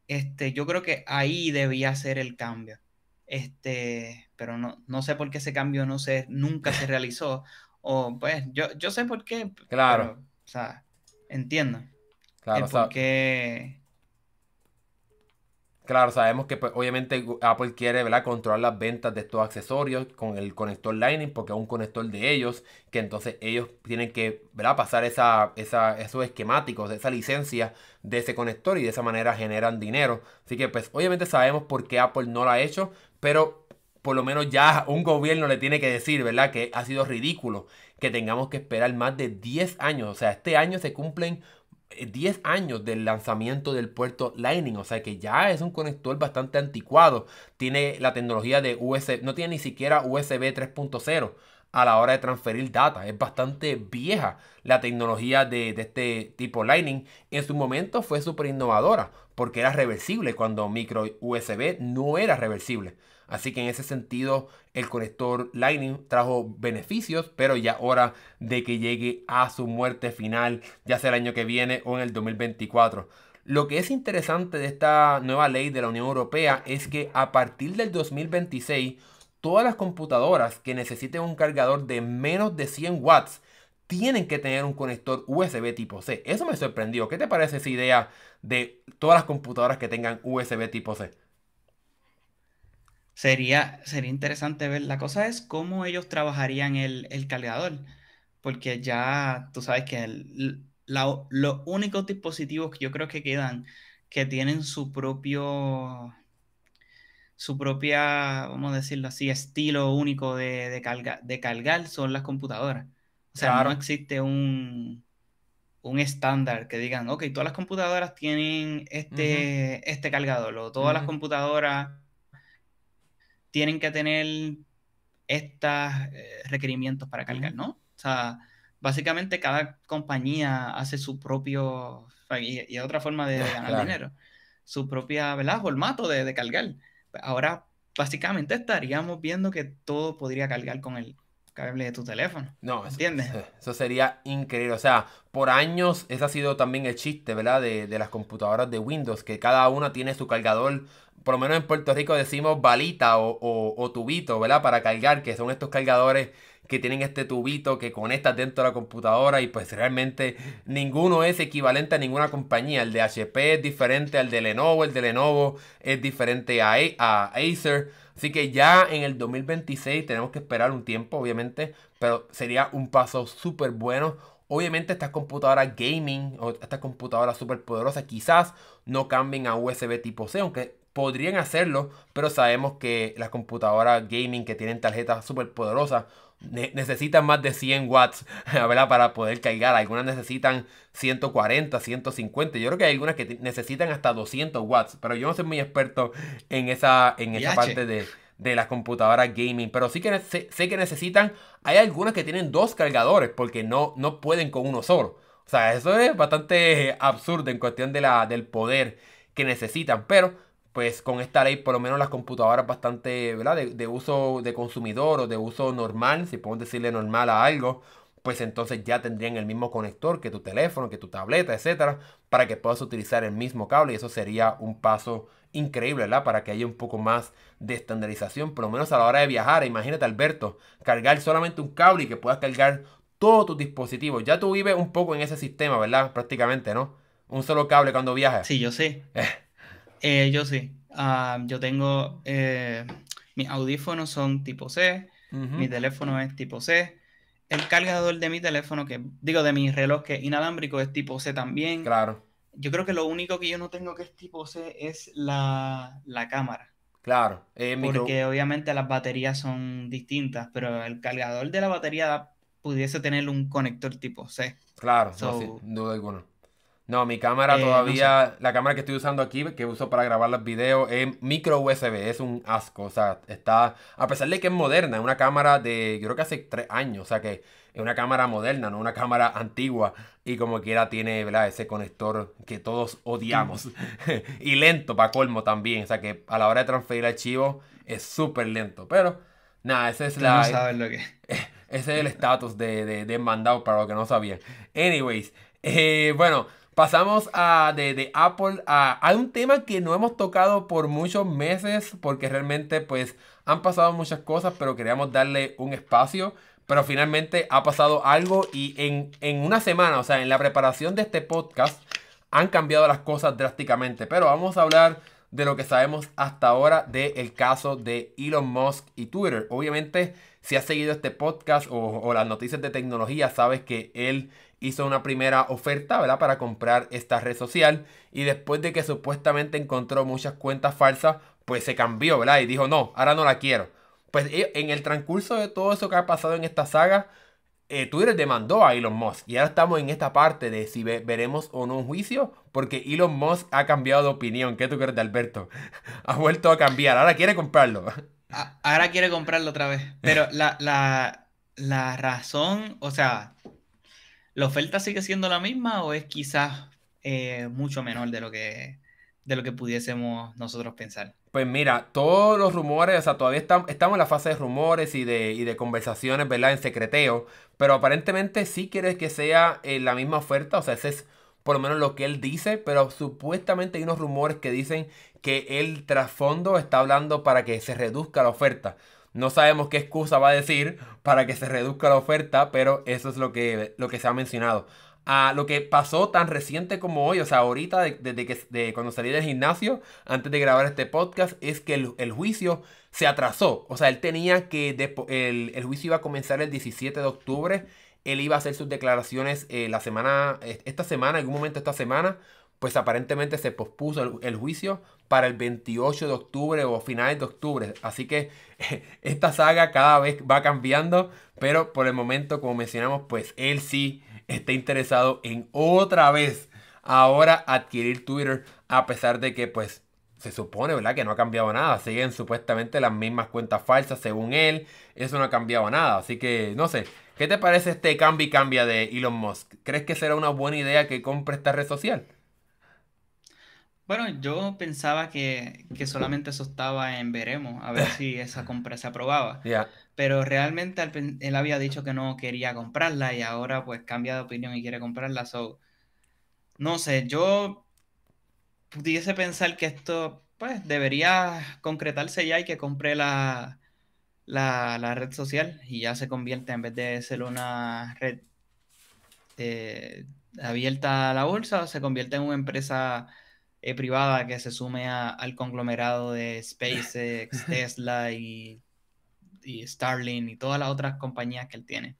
Este, yo creo que ahí debía ser el cambio. Este, pero no, no sé por qué ese cambio no se, nunca se realizó. O pues, yo, yo sé por qué. Claro. o sea, entiendo. Claro, el por qué Claro, sabemos que pues, obviamente Apple quiere ¿verdad? controlar las ventas de estos accesorios con el conector Lightning porque es un conector de ellos, que entonces ellos tienen que ¿verdad? pasar esa, esa, esos esquemáticos, esa licencia de ese conector y de esa manera generan dinero. Así que pues obviamente sabemos por qué Apple no lo ha hecho, pero por lo menos ya un gobierno le tiene que decir, ¿verdad? Que ha sido ridículo que tengamos que esperar más de 10 años. O sea, este año se cumplen 10 años del lanzamiento del puerto Lightning, o sea que ya es un conector bastante anticuado. Tiene la tecnología de USB, no tiene ni siquiera USB 3.0 a la hora de transferir data. Es bastante vieja la tecnología de, de este tipo Lightning. En su momento fue súper innovadora porque era reversible cuando micro USB no era reversible. Así que en ese sentido el conector Lightning trajo beneficios, pero ya hora de que llegue a su muerte final, ya sea el año que viene o en el 2024. Lo que es interesante de esta nueva ley de la Unión Europea es que a partir del 2026 todas las computadoras que necesiten un cargador de menos de 100 watts tienen que tener un conector USB tipo C. Eso me sorprendió. ¿Qué te parece esa idea de todas las computadoras que tengan USB tipo C? Sería, sería interesante ver. La cosa es cómo ellos trabajarían el, cargador. Porque ya tú sabes que los únicos dispositivos que yo creo que quedan que tienen su propio su propia, vamos a decirlo así, estilo único de, de, de cargar son las computadoras. O sea, no existe un, un estándar que digan, ok, todas las computadoras tienen este, este cargador, o todas las computadoras tienen que tener estos eh, requerimientos para cargar, ¿no? O sea, básicamente cada compañía hace su propio, y, otra forma de ganar dinero, su propia, ¿verdad? Formato de, de cargar. Ahora, básicamente estaríamos viendo que todo podría cargar con el cable de tu teléfono. No, ¿entiendes? Eso, sería increíble. O sea, por años ese ha sido también el chiste, ¿verdad? De, de las computadoras de Windows, que cada una tiene su cargador por lo menos en Puerto Rico decimos balita o, tubito, ¿verdad? Para cargar, que son estos cargadores que tienen este tubito que conectas dentro de la computadora y pues realmente ninguno es equivalente a ninguna compañía. El de HP es diferente al de Lenovo, el de Lenovo es diferente a, a Acer. Así que ya en el 2026 tenemos que esperar un tiempo, obviamente, pero sería un paso súper bueno. Obviamente estas computadoras gaming o estas computadoras súper poderosas quizás no cambien a USB tipo C, aunque podrían hacerlo, pero sabemos que las computadoras gaming que tienen tarjetas súper poderosas necesitan más de 100 watts ¿verdad? para poder cargar. Algunas necesitan 140, 150. Yo creo que hay algunas que necesitan hasta 200 watts, pero yo no soy muy experto en esa, en esa parte de, las computadoras gaming. Pero sí que sé, que necesitan. Hay algunas que tienen dos cargadores porque no, no pueden con uno solo. O sea, eso es bastante absurdo en cuestión de la, del poder que necesitan. Pero pues con esta ley por lo menos las computadoras bastante, ¿verdad? De, uso de consumidor o de uso normal, si podemos decirle normal a algo, pues entonces ya tendrían el mismo conector que tu teléfono, que tu tableta, etcétera, para que puedas utilizar el mismo cable y eso sería un paso increíble, ¿verdad? Para que haya un poco más de estandarización, por lo menos a la hora de viajar. Imagínate, Alberto, cargar solamente un cable y que puedas cargar todos tus dispositivos. Ya tú vives un poco en ese sistema, ¿verdad? Prácticamente, ¿no? Un solo cable cuando viajas. Sí, yo sé. Eh, yo sí. Ah, yo tengo. Eh, mis audífonos son tipo C. Mi teléfono es tipo C. el cargador de mi teléfono, que digo de mi reloj que es inalámbrico, es tipo C también. Claro. Yo creo que lo único que yo no tengo que es tipo C es la, la cámara. Claro. eh, micro- Porque obviamente las baterías son distintas, pero el cargador de la batería pudiese tener un conector tipo C. Claro, no, So- sin duda alguna. No, mi cámara Eh, no todavía, la cámara que estoy usando aquí, que uso para grabar los videos, es micro USB, es un asco, o sea, está, a pesar de que es moderna, es una cámara de, yo creo que hace tres años, o sea que es una cámara moderna, no una cámara antigua, y como quiera tiene, ¿verdad? Ese conector que todos odiamos, y lento para colmo también, o sea que a la hora de transferir archivos es súper lento, pero nada, esa es la... no sabes lo que es. Ese es el estatus de, de, de mandado para los que no sabían. Anyways, eh, bueno, pasamos a, de, de Apple a, un tema que no hemos tocado por muchos meses porque realmente pues han pasado muchas cosas, pero queríamos darle un espacio. Pero finalmente ha pasado algo y en, en una semana, o sea, en la preparación de este podcast, han cambiado las cosas drásticamente. Pero vamos a hablar de lo que sabemos hasta ahora del caso de Elon Musk y Twitter. Obviamente, si has seguido este podcast o, o las noticias de tecnología, sabes que él hizo una primera oferta, ¿verdad? Para comprar esta red social. Y después de que supuestamente encontró muchas cuentas falsas, pues se cambió, ¿verdad? Y dijo, no, ahora no la quiero. Pues eh, en el transcurso de todo eso que ha pasado en esta saga, eh, Twitter demandó a Elon Musk. Y ahora estamos en esta parte de si ve- veremos o no un juicio. Porque Elon Musk ha cambiado de opinión. ¿Qué tú crees de Alberto? ha vuelto a cambiar. Ahora quiere comprarlo. Ahora quiere comprarlo otra vez. Pero la, la, la razón, o sea, ¿la oferta sigue siendo la misma o es quizás eh, mucho menor de lo que, de lo que pudiésemos nosotros pensar? Pues mira, todos los rumores, o sea, todavía estamos, en la fase de rumores y de, y de conversaciones, ¿verdad? En secreteo. Pero aparentemente sí quiere que sea eh, la misma oferta. O sea, ese es por lo menos lo que él dice. Pero supuestamente hay unos rumores que dicen que el trasfondo está hablando para que se reduzca la oferta. No sabemos qué excusa va a decir para que se reduzca la oferta, pero eso es lo que, lo que se ha mencionado. A lo que pasó tan reciente como hoy, o sea, ahorita, de- desde que de cuando salí del gimnasio, antes de grabar este podcast, es que el, el juicio se atrasó. O sea, él tenía que, el, el juicio iba a comenzar el 17 de octubre. Él iba a hacer sus declaraciones eh, la semana, esta semana, en algún momento esta semana. Pues aparentemente se pospuso el, juicio para el 28 de octubre o finales de octubre. Así que esta saga cada vez va cambiando. Pero por el momento, como mencionamos, pues él sí está interesado en otra vez ahora adquirir Twitter. A pesar de que pues se supone, ¿verdad? Que no ha cambiado nada. Siguen supuestamente las mismas cuentas falsas según él. Eso no ha cambiado nada. Así que, no sé. ¿Qué te parece este cambio y cambia de Elon Musk? ¿Crees que será una buena idea que compre esta red social? Bueno, yo pensaba que, que solamente eso estaba en veremos, a ver si esa compra se aprobaba. Pero realmente él había dicho que no quería comprarla y ahora pues cambia de opinión y quiere comprarla. So, no sé, yo pudiese pensar que esto pues debería concretarse ya y que compre la, la, la red social y ya se convierte en vez de ser una red eh, abierta a la bolsa, se convierte en una empresa eh, privada que se sume a- al conglomerado de SpaceX, Tesla y, y Starlink y todas las otras compañías que él tiene.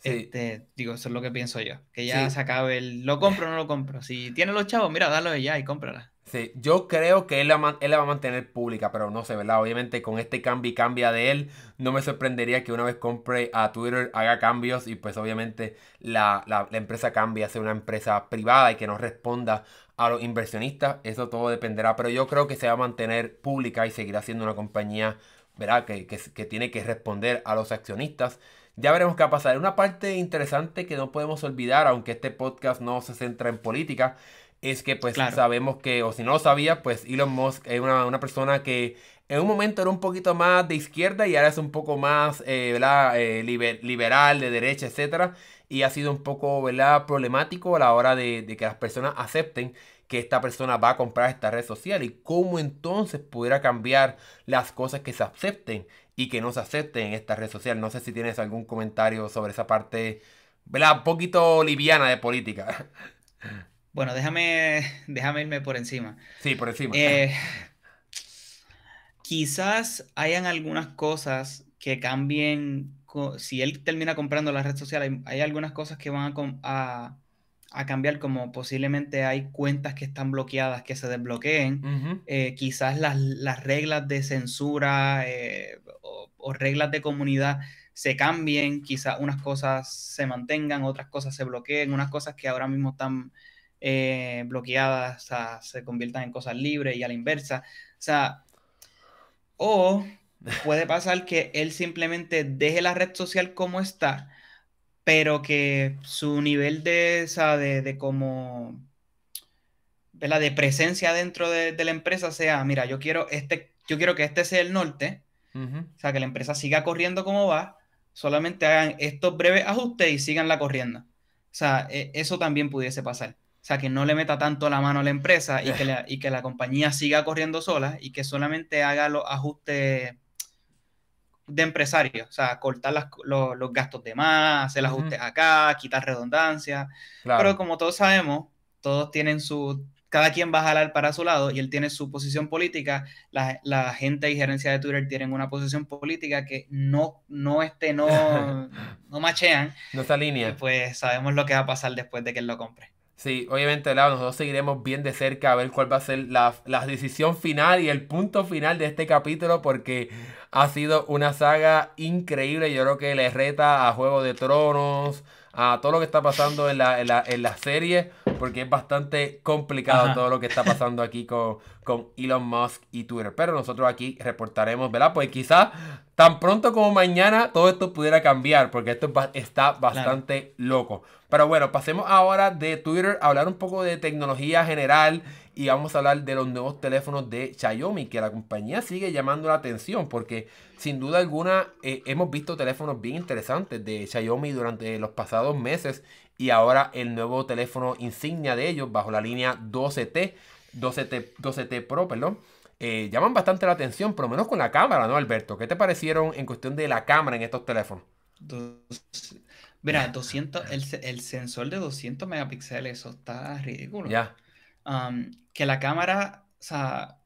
Sí. Este, digo, eso es lo que pienso yo. Que ya Sí. se acabe el lo compro o no lo compro. Si tiene los chavos, mira, dalo ya y cómprala. Sí, yo creo que él la, man- él la va a mantener pública, pero no sé, ¿verdad? Obviamente con este cambio y cambia de él, no me sorprendería que una vez compre a Twitter haga cambios y pues obviamente la, la- la empresa cambie a ser una empresa privada y que no responda a los inversionistas. Eso todo dependerá, pero yo creo que se va a mantener pública y seguirá siendo una compañía, ¿verdad? Que, que, que tiene que responder a los accionistas. Ya veremos qué va a pasar. Una parte interesante que no podemos olvidar, aunque este podcast no se centra en política, es que pues Claro. sabemos que, o si no lo sabía, pues Elon Musk es una, una persona que en un momento era un poquito más de izquierda y ahora es un poco más, eh. Eh, liber- liberal, de derecha, etcétera. Y ha sido un poco, ¿verdad? Problemático a la hora de, de que las personas acepten que esta persona va a comprar esta red social y cómo entonces pudiera cambiar las cosas que se acepten y que no se acepten en esta red social. No sé si tienes algún comentario sobre esa parte, ¿verdad? Un poquito liviana de política. Bueno, déjame, déjame irme por encima. Sí, por encima. Eh, quizás hayan algunas cosas que cambien si él termina comprando la red social, hay, algunas cosas que van a, cambiar, como posiblemente hay cuentas que están bloqueadas que se desbloqueen, eh, quizás las, reglas de censura eh, o, reglas de comunidad se cambien, quizás unas cosas se mantengan, otras cosas se bloqueen, unas cosas que ahora mismo están eh, bloqueadas se conviertan en cosas libres y a la inversa. O sea, o puede pasar que él simplemente deje la red social como está, pero que su nivel de, de, de como, ¿verdad? de presencia dentro de, la empresa sea, mira, yo quiero, este, yo quiero que este sea el norte, o sea, que la empresa siga corriendo como va, solamente hagan estos breves ajustes y sigan la corriendo. O sea, e, eso también pudiese pasar. O sea, que no le meta tanto la mano a la empresa y que, la, y que la compañía siga corriendo sola y que solamente haga los ajustes de empresario, o sea, cortar los, gastos de más, hacer ajustes acá, quitar redundancia. Pero como todos sabemos, todos tienen su, cada quien va a jalar para su lado y él tiene su posición política. La, gente y gerencia de Twitter tienen una posición política que no, no, este, no, no machean. No se alinea. pues sabemos lo que va a pasar después de que él lo compre. Sí, obviamente, nosotros seguiremos bien de cerca a ver cuál va a ser la, la, decisión final y el punto final de este capítulo porque ha sido una saga increíble. Yo creo que le reta a Juego de Tronos, a todo lo que está pasando en la, en la, en la serie, porque es bastante complicado todo lo que está pasando aquí con, con Elon Musk y Twitter. Pero nosotros aquí reportaremos, ¿verdad? Pues quizás tan pronto como mañana todo esto pudiera cambiar, porque esto está bastante loco. Pero bueno, pasemos ahora de Twitter a hablar un poco de tecnología general y vamos a hablar de los nuevos teléfonos de Xiaomi, que la compañía sigue llamando la atención porque sin duda alguna eh, hemos visto teléfonos bien interesantes de Xiaomi durante los pasados meses y ahora el nuevo teléfono insignia de ellos bajo la línea 12T, 12T, 12T Pro, perdón. Eh, llaman bastante la atención, por lo menos con la cámara, ¿no, Alberto? ¿Qué te parecieron en cuestión de la cámara en estos teléfonos? Mira, 200, el, el, sensor de 200 megapíxeles, eso está ridículo. Ya. Que la cámara, o sea,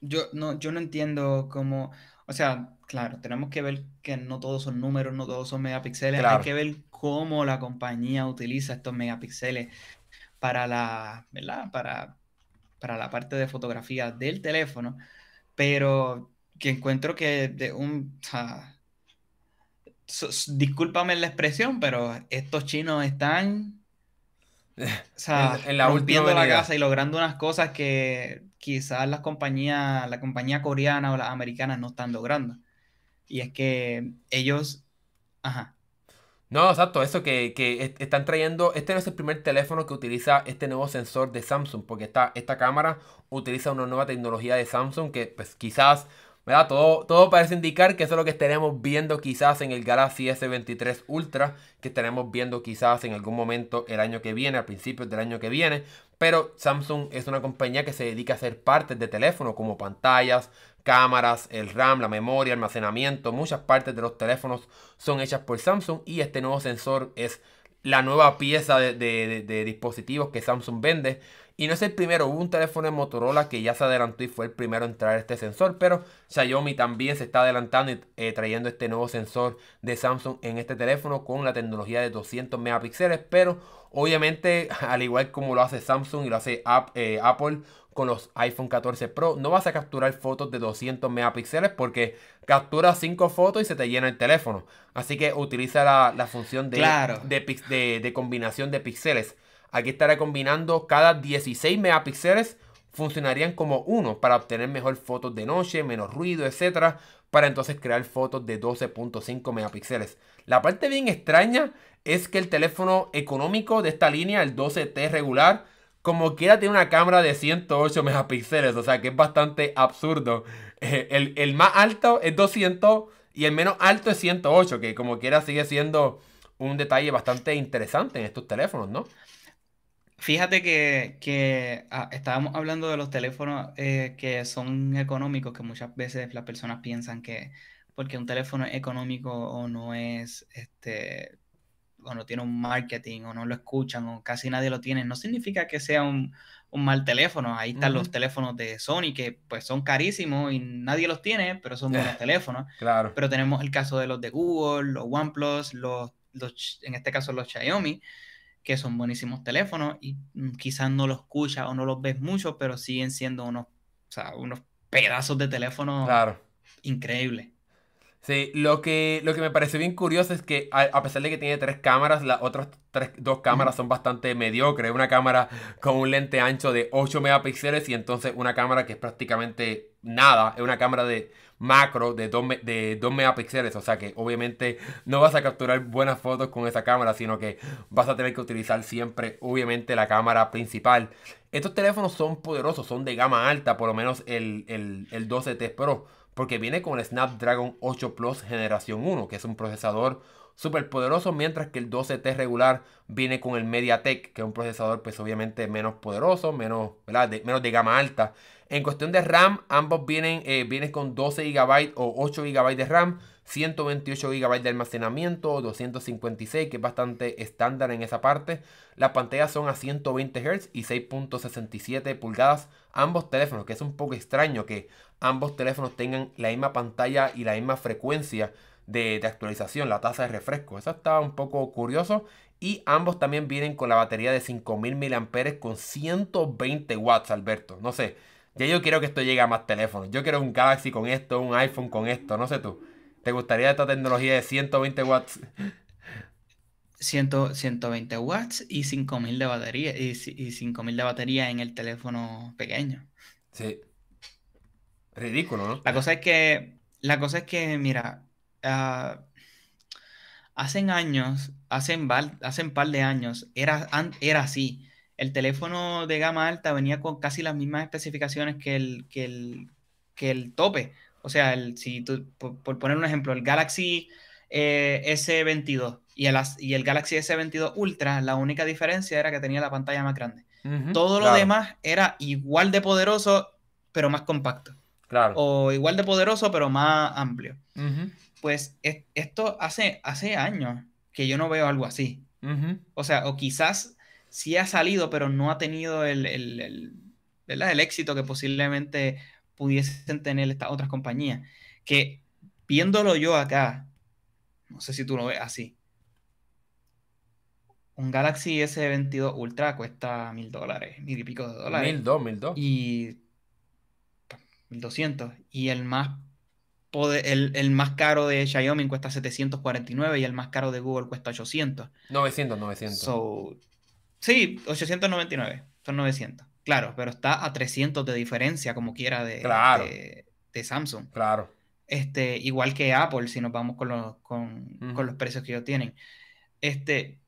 yo no, yo no entiendo cómo, o sea, claro, tenemos que ver que no todos son números, no todos son megapíxeles, hay que ver cómo la compañía utiliza estos megapíxeles para la, ¿verdad? Para, para la parte de fotografía del teléfono, pero que encuentro que de un, o sea, discúlpame la expresión, pero estos chinos están o sea, en, la rompiendo la casa y logrando unas cosas que quizás las compañías, la compañía coreana o las americanas no están logrando. Y es que ellos, ajá. No, exacto, eso que, que, están trayendo, este no es el primer teléfono que utiliza este nuevo sensor de Samsung, porque esta, esta cámara utiliza una nueva tecnología de Samsung que pues quizás todo, parece indicar que eso es lo que estaremos viendo quizás en el Galaxy S23 Ultra, que estaremos viendo quizás en algún momento el año que viene, a principios del año que viene. Pero Samsung es una compañía que se dedica a hacer partes de teléfono como pantallas, cámaras, el RAM, la memoria, almacenamiento. Muchas partes de los teléfonos son hechas por Samsung y este nuevo sensor es la nueva pieza de dispositivos que Samsung vende. Y no es el primero, hubo un teléfono de Motorola que ya se adelantó y fue el primero en traer este sensor, pero Xiaomi también se está adelantando y eh, trayendo este nuevo sensor de Samsung en este teléfono con la tecnología de 200 megapíxeles, pero obviamente al igual como lo hace Samsung y lo hace eh, Apple con los iPhone 14 Pro, no vas a capturar fotos de 200 megapíxeles porque capturas 5 fotos y se te llena el teléfono. Así que utiliza la, función de, de, de combinación de píxeles. Aquí estaré combinando cada 16 megapíxeles funcionarían como uno para obtener mejor fotos de noche, menos ruido, etcétera, para entonces crear fotos de 12.5 megapíxeles. La parte bien extraña es que el teléfono económico de esta línea, el 12T regular, como quiera tiene una cámara de 108 megapíxeles, o sea que es bastante absurdo. Eh, el, el, más alto es 200 y el menos alto es 108, que como quiera sigue siendo un detalle bastante interesante en estos teléfonos, ¿no? Fíjate que, ah, estábamos hablando de los teléfonos eh, que son económicos, que muchas veces las personas piensan que porque un teléfono es económico o no es, este, o no tiene un marketing o no lo escuchan o casi nadie lo tiene, no significa que sea un, un mal teléfono. Ahí están los teléfonos de Sony que pues son carísimos y nadie los tiene, pero son buenos teléfonos. Claro. Pero tenemos el caso de los de Google, los OnePlus, los, los en este caso los Xiaomi, que son buenísimos teléfonos y mm, quizás no los escuchas o no los ves mucho, pero siguen siendo unos, unos pedazos de teléfono claro. increíbles. Sí, lo que, lo que me parece bien curioso es que a, pesar de que tiene tres cámaras, las otras tres, dos cámaras son bastante mediocres. Una cámara con un lente ancho de 8 megapíxeles y entonces una cámara que es prácticamente nada. Es una cámara de macro de 2, de 2 megapíxeles. O sea que obviamente no vas a capturar buenas fotos con esa cámara, sino que vas a tener que utilizar siempre obviamente la cámara principal. Estos teléfonos son poderosos, son de gama alta, por lo menos el, el, el 12T Pro porque viene con el Snapdragon 8 Plus generación 1, que es un procesador súper poderoso, mientras que el 12T regular viene con el MediaTek, que es un procesador pues obviamente menos poderoso, menos, De, menos de gama alta. En cuestión de RAM, ambos vienen, eh, vienen con 12 GB o 8 GB de RAM, 128 GB de almacenamiento, 256 que es bastante estándar en esa parte. Las pantallas son a 120 Hz y 6.67 pulgadas ambos teléfonos, que es un poco extraño que ambos teléfonos tengan la misma pantalla y la misma frecuencia de, actualización, la tasa de refresco. Eso está un poco curioso. Y ambos también vienen con la batería de 5000 mAh con 120 watts, Alberto. No sé, ya yo quiero que esto llegue a más teléfonos. Yo quiero un Galaxy con esto, un iPhone con esto, no sé tú. ¿Te gustaría esta tecnología de 120 watts? 120 watts y 5000 de batería y, y 5000 de batería en el teléfono pequeño. Sí. Ridículo, ¿no? La cosa es que, la cosa es que, mira, uh, hacen años, hacen, hacen par de años, era, era así. El teléfono de gama alta venía con casi las mismas especificaciones que el, que el, que el tope. O sea, el, si tú, por, poner un ejemplo, el Galaxy eh, S22 y el, y el Galaxy S22 Ultra, la única diferencia era que tenía la pantalla más grande. Todo lo demás era igual de poderoso, pero más compacto. O igual de poderoso, pero más amplio. Pues esto hace, hace años que yo no veo algo así. O sea, o quizás sí ha salido, pero no ha tenido el, el, éxito que posiblemente pudiesen tener estas otras compañías. Que viéndolo yo acá, no sé si tú lo ves así. Un Galaxy S22 Ultra cuesta mil dólares, mil y pico de dólares. Mil dos, mil dos. Y 1200. Y el más, el, el, más caro de Xiaomi cuesta 749 y el más caro de Google cuesta 800. 900, 900. Sí, 899. Son 900. Claro, pero está a 300 de diferencia, como quiera, de, de, Samsung. Claro. Este, igual que Apple, si nos vamos con los, con, con los precios que ellos tienen. Este,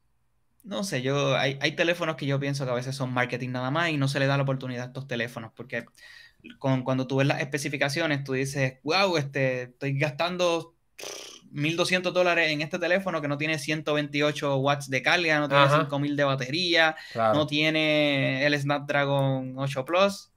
no sé, yo hay, hay, teléfonos que yo pienso que a veces son marketing nada más y no se le da la oportunidad a estos teléfonos, porque con, cuando tú ves las especificaciones, tú dices, wow, este, estoy gastando 1200 dólares en este teléfono que no tiene 128 watts de carga, no tiene 5000 de batería, no tiene el Snapdragon 8 Plus.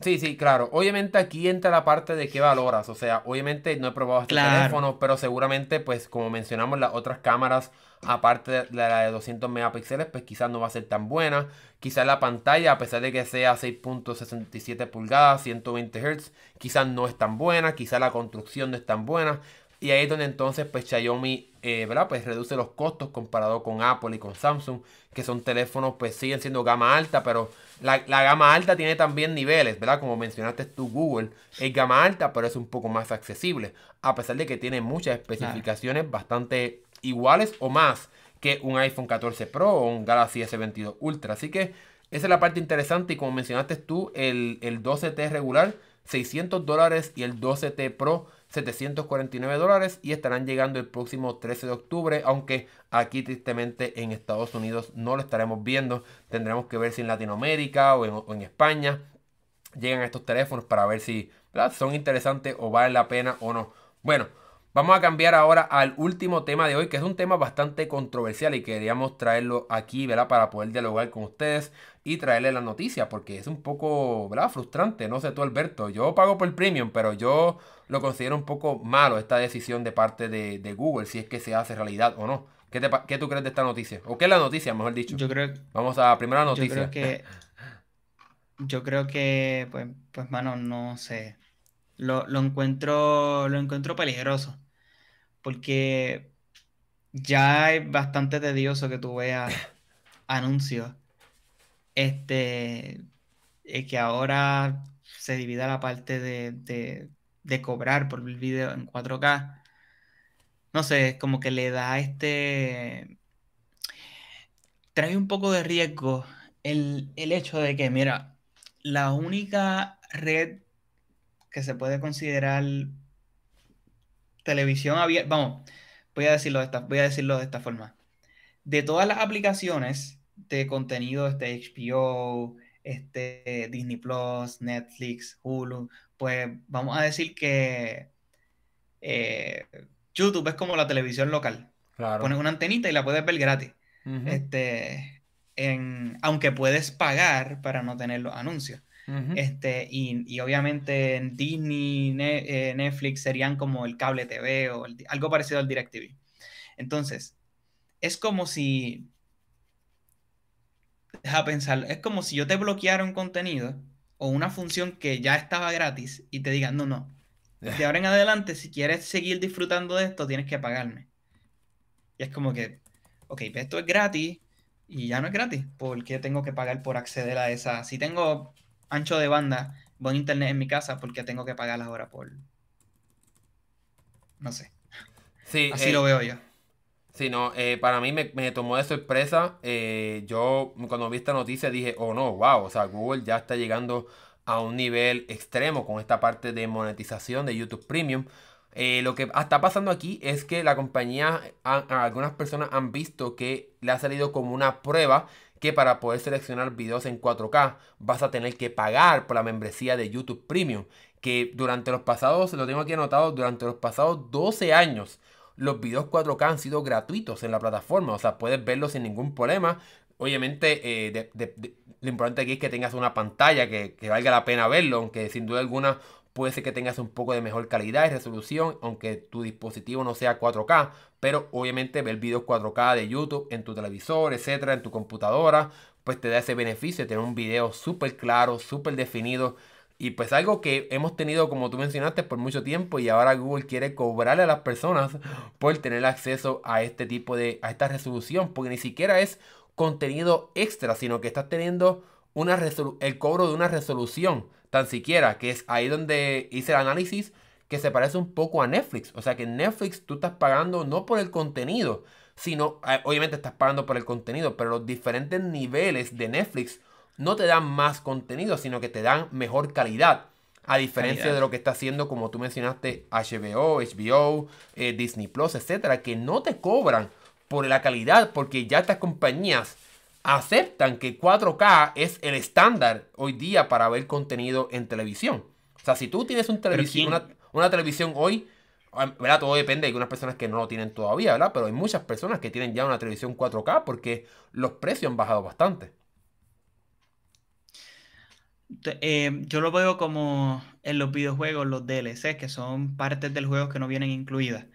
Sí, sí, claro. Obviamente aquí entra la parte de qué valoras. O sea, obviamente no he probado este teléfono, pero seguramente, pues, como mencionamos, las otras cámaras aparte de la de 200 megapíxeles, pues quizás no va a ser tan buena. Quizás la pantalla, a pesar de que sea 6.67 pulgadas, 120 Hz, quizás no es tan buena, quizás la construcción no es tan buena. Y ahí es donde entonces pues Xiaomi eh, ¿verdad? Pues reduce los costos comparado con Apple y con Samsung, que son teléfonos pues siguen siendo gama alta, pero la, gama alta tiene también niveles, ¿verdad? Como mencionaste tú, Google es gama alta, pero es un poco más accesible, a pesar de que tiene muchas especificaciones bastante iguales o más que un iPhone 14 Pro o un Galaxy S22 Ultra. Así que esa es la parte interesante y como mencionaste tú, el, 12T regular 600 dólares y el 12T Pro 749 dólares y estarán llegando el próximo 13 de octubre, aunque aquí tristemente en Estados Unidos no lo estaremos viendo. Tendremos que ver si en Latinoamérica o en, España llegan estos teléfonos para ver si son interesantes o valen la pena o no. Bueno, Vamos a cambiar ahora al último tema de hoy, que es un tema bastante controversial y queríamos traerlo aquí, ¿verdad? Para poder dialogar con ustedes y traerle la noticia, porque es un poco, ¿verdad? Frustrante, no sé tú Alberto, yo pago por el premium, pero yo lo considero un poco malo esta decisión de parte de, Google, si es que se hace realidad o no. ¿Qué, ¿Qué, tú crees de esta noticia? ¿O qué es la noticia, mejor dicho? Yo creo Vamos a primera noticia. Yo creo que yo creo que, pues, pues mano, no sé. Lo, lo encuentro, lo encuentro peligroso. Porque ya es bastante tedioso que tú veas anuncios. Este, eh, que ahora se divida la parte de, de, cobrar por el video en 4K. No sé, como que le da este. Trae un poco de riesgo el, el hecho de que, mira, la única red que se puede considerar televisión abierta, vamos, voy a decirlo voy a decirlo de esta forma. De todas las aplicaciones de contenido, este HBO, este Disney Plus, Netflix, Hulu, pues vamos a decir que eh, YouTube es como la televisión local. Pones una antenita y la puedes ver gratis. Este, en, aunque puedes pagar para no tener los anuncios. este, y, obviamente en Disney, eh, Netflix serían como el cable TV o algo parecido al DirecTV. Entonces, es como si deja pensar, es como si yo te bloqueara un contenido o una función que ya estaba gratis y te digan, no, no, de ahora en adelante, si quieres seguir disfrutando de esto, tienes que pagarme. Y es como que, ok, esto es gratis y ya no es gratis, ¿por qué tengo que pagar por acceder a esa? Si tengo ancho de banda, buen internet en mi casa, ¿por qué tengo que pagar ahora por...? No sé. Sí, Así lo eh, veo yo. Sí, no, eh, para mí me, tomó de sorpresa. Eh, yo cuando vi esta noticia dije, oh no, wow, o sea, Google ya está llegando a un nivel extremo con esta parte de monetización de YouTube Premium. Eh, lo que está pasando aquí es que la compañía, algunas personas han visto que le ha salido como una prueba que para poder seleccionar videos en 4K vas a tener que pagar por la membresía de YouTube Premium. Que durante los pasados, lo tengo aquí anotado, durante los pasados 12 años los videos 4K han sido gratuitos en la plataforma. O sea, puedes verlos sin ningún problema. Obviamente, eh, lo importante aquí es que tengas una pantalla que, valga la pena verlo, aunque sin duda alguna puede ser que tengas un poco de mejor calidad y resolución, aunque tu dispositivo no sea 4K, pero obviamente ver videos 4K de YouTube en tu televisor, etcétera, en tu computadora, pues te da ese beneficio de tener un video súper claro, súper definido y pues algo que hemos tenido, como tú mencionaste, por mucho tiempo y ahora Google quiere cobrarle a las personas por tener acceso a este tipo de, a esta resolución, porque ni siquiera es contenido extra, sino que estás teniendo una el cobro de una resolución, tan siquiera, que es ahí donde hice el análisis, que se parece un poco a Netflix. O sea que en Netflix tú estás pagando no por el contenido, sino, eh, obviamente estás pagando por el contenido, pero los diferentes niveles de Netflix no te dan más contenido, sino que te dan mejor calidad. A diferencia de lo que está haciendo, como tú mencionaste, HBO, HBO, eh, Disney Plus, etcétera, que no te cobran por la calidad, porque ya estas compañías aceptan que 4K es el estándar hoy día para ver contenido en televisión. O sea, si tú tienes un televisión, una, una, televisión hoy, ¿verdad? Todo depende, hay algunas personas que no lo tienen todavía, ¿verdad? Pero hay muchas personas que tienen ya una televisión 4K porque los precios han bajado bastante. Eh, yo lo veo como en los videojuegos, los DLC, que son partes del juego que no vienen incluidas.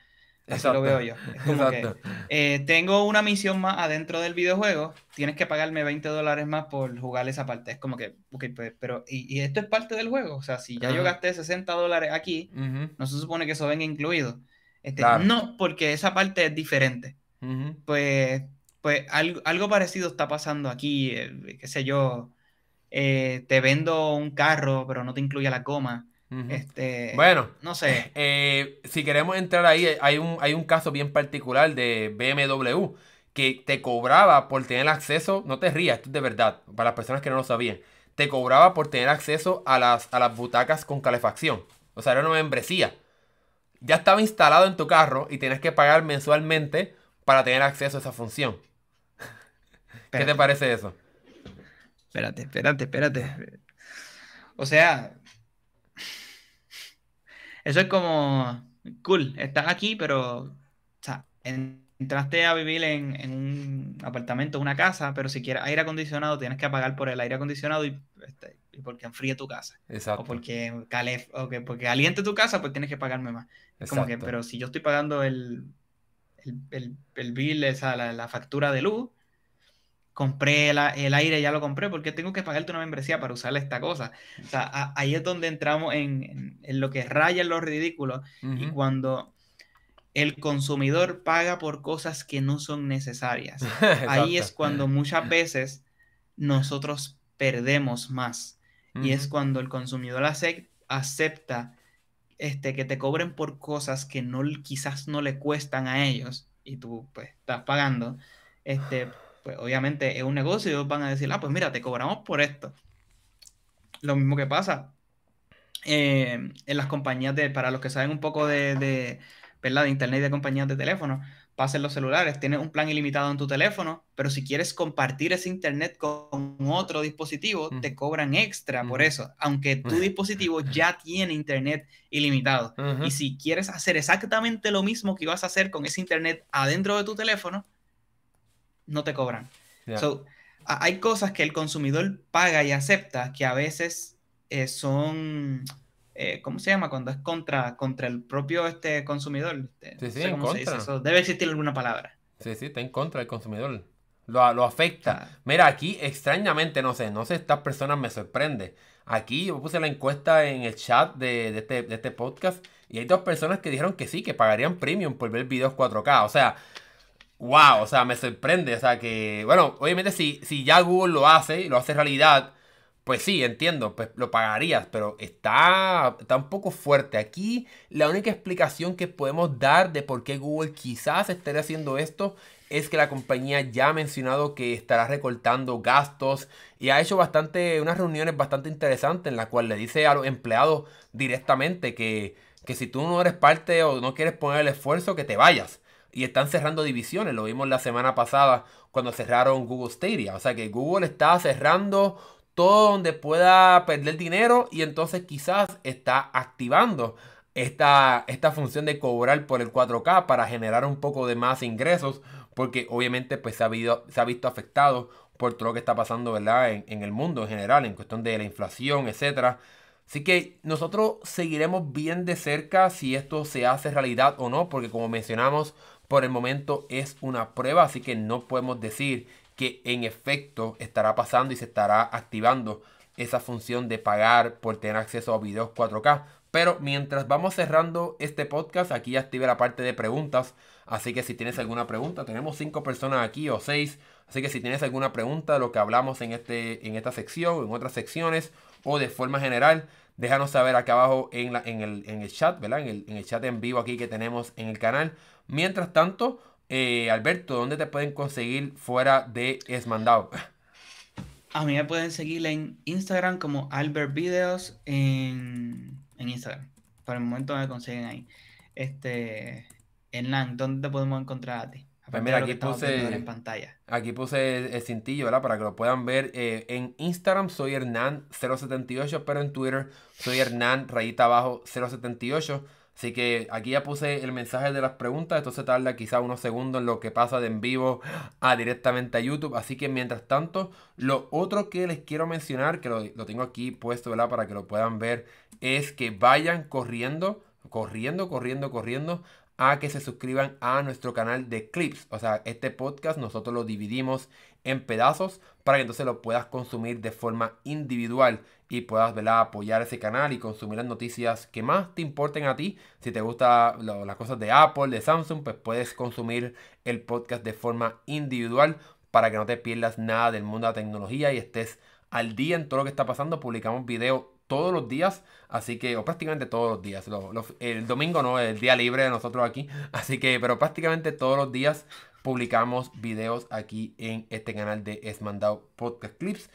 Así lo veo yo. como que eh, tengo una misión más adentro del videojuego, tienes que pagarme 20 dólares más por jugar esa parte. Es como que, ok, pues, pero, ¿y, esto es parte del juego? O sea, si ya yo gasté 60 dólares aquí, no se supone que eso venga incluido. Este, No, porque esa parte es diferente. Pues, pues algo, algo parecido está pasando aquí, eh, qué sé yo eh, te vendo un carro, pero no te incluye la coma. Este, bueno, no sé. Eh, si queremos entrar ahí, hay un, hay un caso bien particular de BMW que te cobraba por tener acceso, no te rías, esto es de verdad, para las personas que no lo sabían, te cobraba por tener acceso a las, a las butacas con calefacción. O sea, era una membresía. Ya estaba instalado en tu carro y tienes que pagar mensualmente para tener acceso a esa función. ¿Qué te parece eso? Espérate, espérate, espérate. O sea, eso es como, cool, estás aquí, pero, o sea, entraste a vivir en, un apartamento, una casa, pero si quieres aire acondicionado, tienes que pagar por el aire acondicionado y, este, porque enfríe tu casa. Exacto. O porque, calef, o que, porque aliente tu casa, pues tienes que pagarme más. Es como que, pero si yo estoy pagando el, el, el, bill, esa, la, la factura de luz, compré el, aire, ya lo compré, porque tengo que pagarte una membresía para usar esta cosa. O sea, ahí es donde entramos en, lo que raya en lo ridículo y cuando el consumidor paga por cosas que no son necesarias. ahí es cuando muchas veces nosotros perdemos más. Y es cuando el consumidor acepta este, que te cobren por cosas que no, quizás no le cuestan a ellos y tú pues estás pagando. Este, pues obviamente es un negocio y ellos van a decir, ah, pues mira, te cobramos por esto. Lo mismo que pasa eh, en las compañías de, para los que saben un poco de, de, de internet y de compañías de teléfono, pasen los celulares, tienes un plan ilimitado en tu teléfono, pero si quieres compartir ese internet con otro dispositivo, te cobran extra por eso, aunque tu dispositivo ya tiene internet ilimitado. Y si quieres hacer exactamente lo mismo que ibas a hacer con ese internet adentro de tu teléfono, no te cobran. hay cosas que el consumidor paga y acepta que a veces eh, son, eh, ¿cómo se llama? Cuando es contra, contra el propio este consumidor. Este, sí, sí, en contra. Debe existir alguna palabra. Sí, sí, está en contra del consumidor. Lo, lo afecta. Mira, aquí extrañamente, no sé, no sé, estas personas me sorprende. Aquí yo puse la encuesta en el chat de, de, este, de este podcast y hay dos personas que dijeron que sí, que pagarían premium por ver videos 4K. O sea, wow, o sea, me sorprende. O sea, que, bueno, obviamente si, si ya Google lo hace lo hace realidad, pues sí, entiendo, pues lo pagarías, pero está, está un poco fuerte. Aquí la única explicación que podemos dar de por qué Google quizás esté haciendo esto es que la compañía ya ha mencionado que estará recortando gastos y ha hecho bastante, unas reuniones bastante interesantes en las cuales le dice a los empleados directamente que, que si tú no eres parte o no quieres poner el esfuerzo, que te vayas y están cerrando divisiones. Lo vimos la semana pasada cuando cerraron Google Stadia. O sea que Google está cerrando todo donde pueda perder dinero y entonces quizás está activando esta, esta función de cobrar por el 4K para generar un poco de más ingresos porque obviamente pues se ha, se ha visto afectado por todo lo que está pasando ¿verdad? En, en el mundo en general en cuestión de la inflación, etcétera. Así que nosotros seguiremos bien de cerca si esto se hace realidad o no, porque como mencionamos, por el momento es una prueba, así que no podemos decir que en efecto estará pasando y se estará activando esa función de pagar por tener acceso a videos 4K. Pero mientras vamos cerrando este podcast, aquí active la parte de preguntas. Así que si tienes alguna pregunta, tenemos cinco personas aquí o seis. Así que si tienes alguna pregunta de lo que hablamos en, este, en esta sección, en otras secciones o de forma general, déjanos saber acá abajo en, la, en, el, en el chat, ¿verdad? En el, en el chat en vivo aquí que tenemos en el canal. Mientras tanto, eh, Alberto, ¿dónde te pueden conseguir fuera de Esmandado? A mí me pueden seguir en Instagram como Albert Videos en, Instagram. Por el momento me consiguen ahí. Este, Hernán, ¿dónde te podemos encontrar a ti? Pues mira, aquí puse, en pantalla. aquí puse el, cintillo, ¿verdad? Para que lo puedan ver. Eh, en Instagram soy Hernán078, pero en Twitter soy Hernán, rayita abajo, 078. Así que aquí ya puse el mensaje de las preguntas. Esto se tarda quizá unos segundos en lo que pasa de en vivo a directamente a YouTube. Así que mientras tanto, lo otro que les quiero mencionar, que lo, lo tengo aquí puesto, ¿verdad? Para que lo puedan ver, es que vayan corriendo, corriendo, corriendo, corriendo a que se suscriban a nuestro canal de clips. O sea, este podcast nosotros lo dividimos en pedazos para que entonces lo puedas consumir de forma individual y puedas apoyar ese canal y consumir las noticias que más te importen a ti. Si te gustan las cosas de Apple, de Samsung, pues puedes consumir el podcast de forma individual para que no te pierdas nada del mundo de la tecnología y estés al día en todo lo que está pasando. Publicamos videos todos los días, así que, o prácticamente todos los días. el domingo no, el día libre de nosotros aquí, así que, pero prácticamente todos los días publicamos videos aquí en este canal de Esmandado Podcast Clips.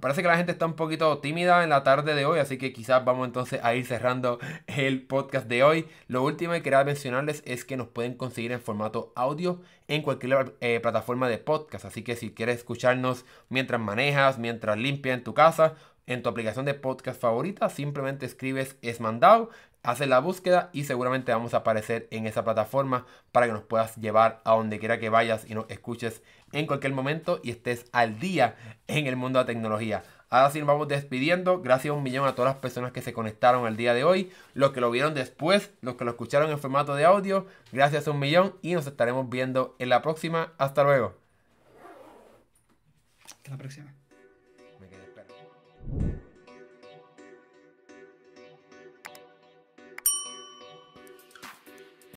Parece que la gente está un poquito tímida en la tarde de hoy, así que quizás vamos entonces a ir cerrando el podcast de hoy. Lo último que quería mencionarles es que nos pueden conseguir en formato audio en cualquier eh, plataforma de podcast. Así que si quieres escucharnos mientras manejas, mientras limpias en tu casa, en tu aplicación de podcast favorita, simplemente escribes Esmandado, haces la búsqueda y seguramente vamos a aparecer en esa plataforma para que nos puedas llevar a donde quiera que vayas y nos escuches en cualquier momento y estés al día en el mundo de la tecnología. Ahora sí nos vamos despidiendo. Gracias un millón a todas las personas que se conectaron el día de hoy. Los que lo vieron después, los que lo escucharon en formato de audio. Gracias un millón y nos estaremos viendo en la próxima. Hasta luego. Hasta la próxima. Thank you.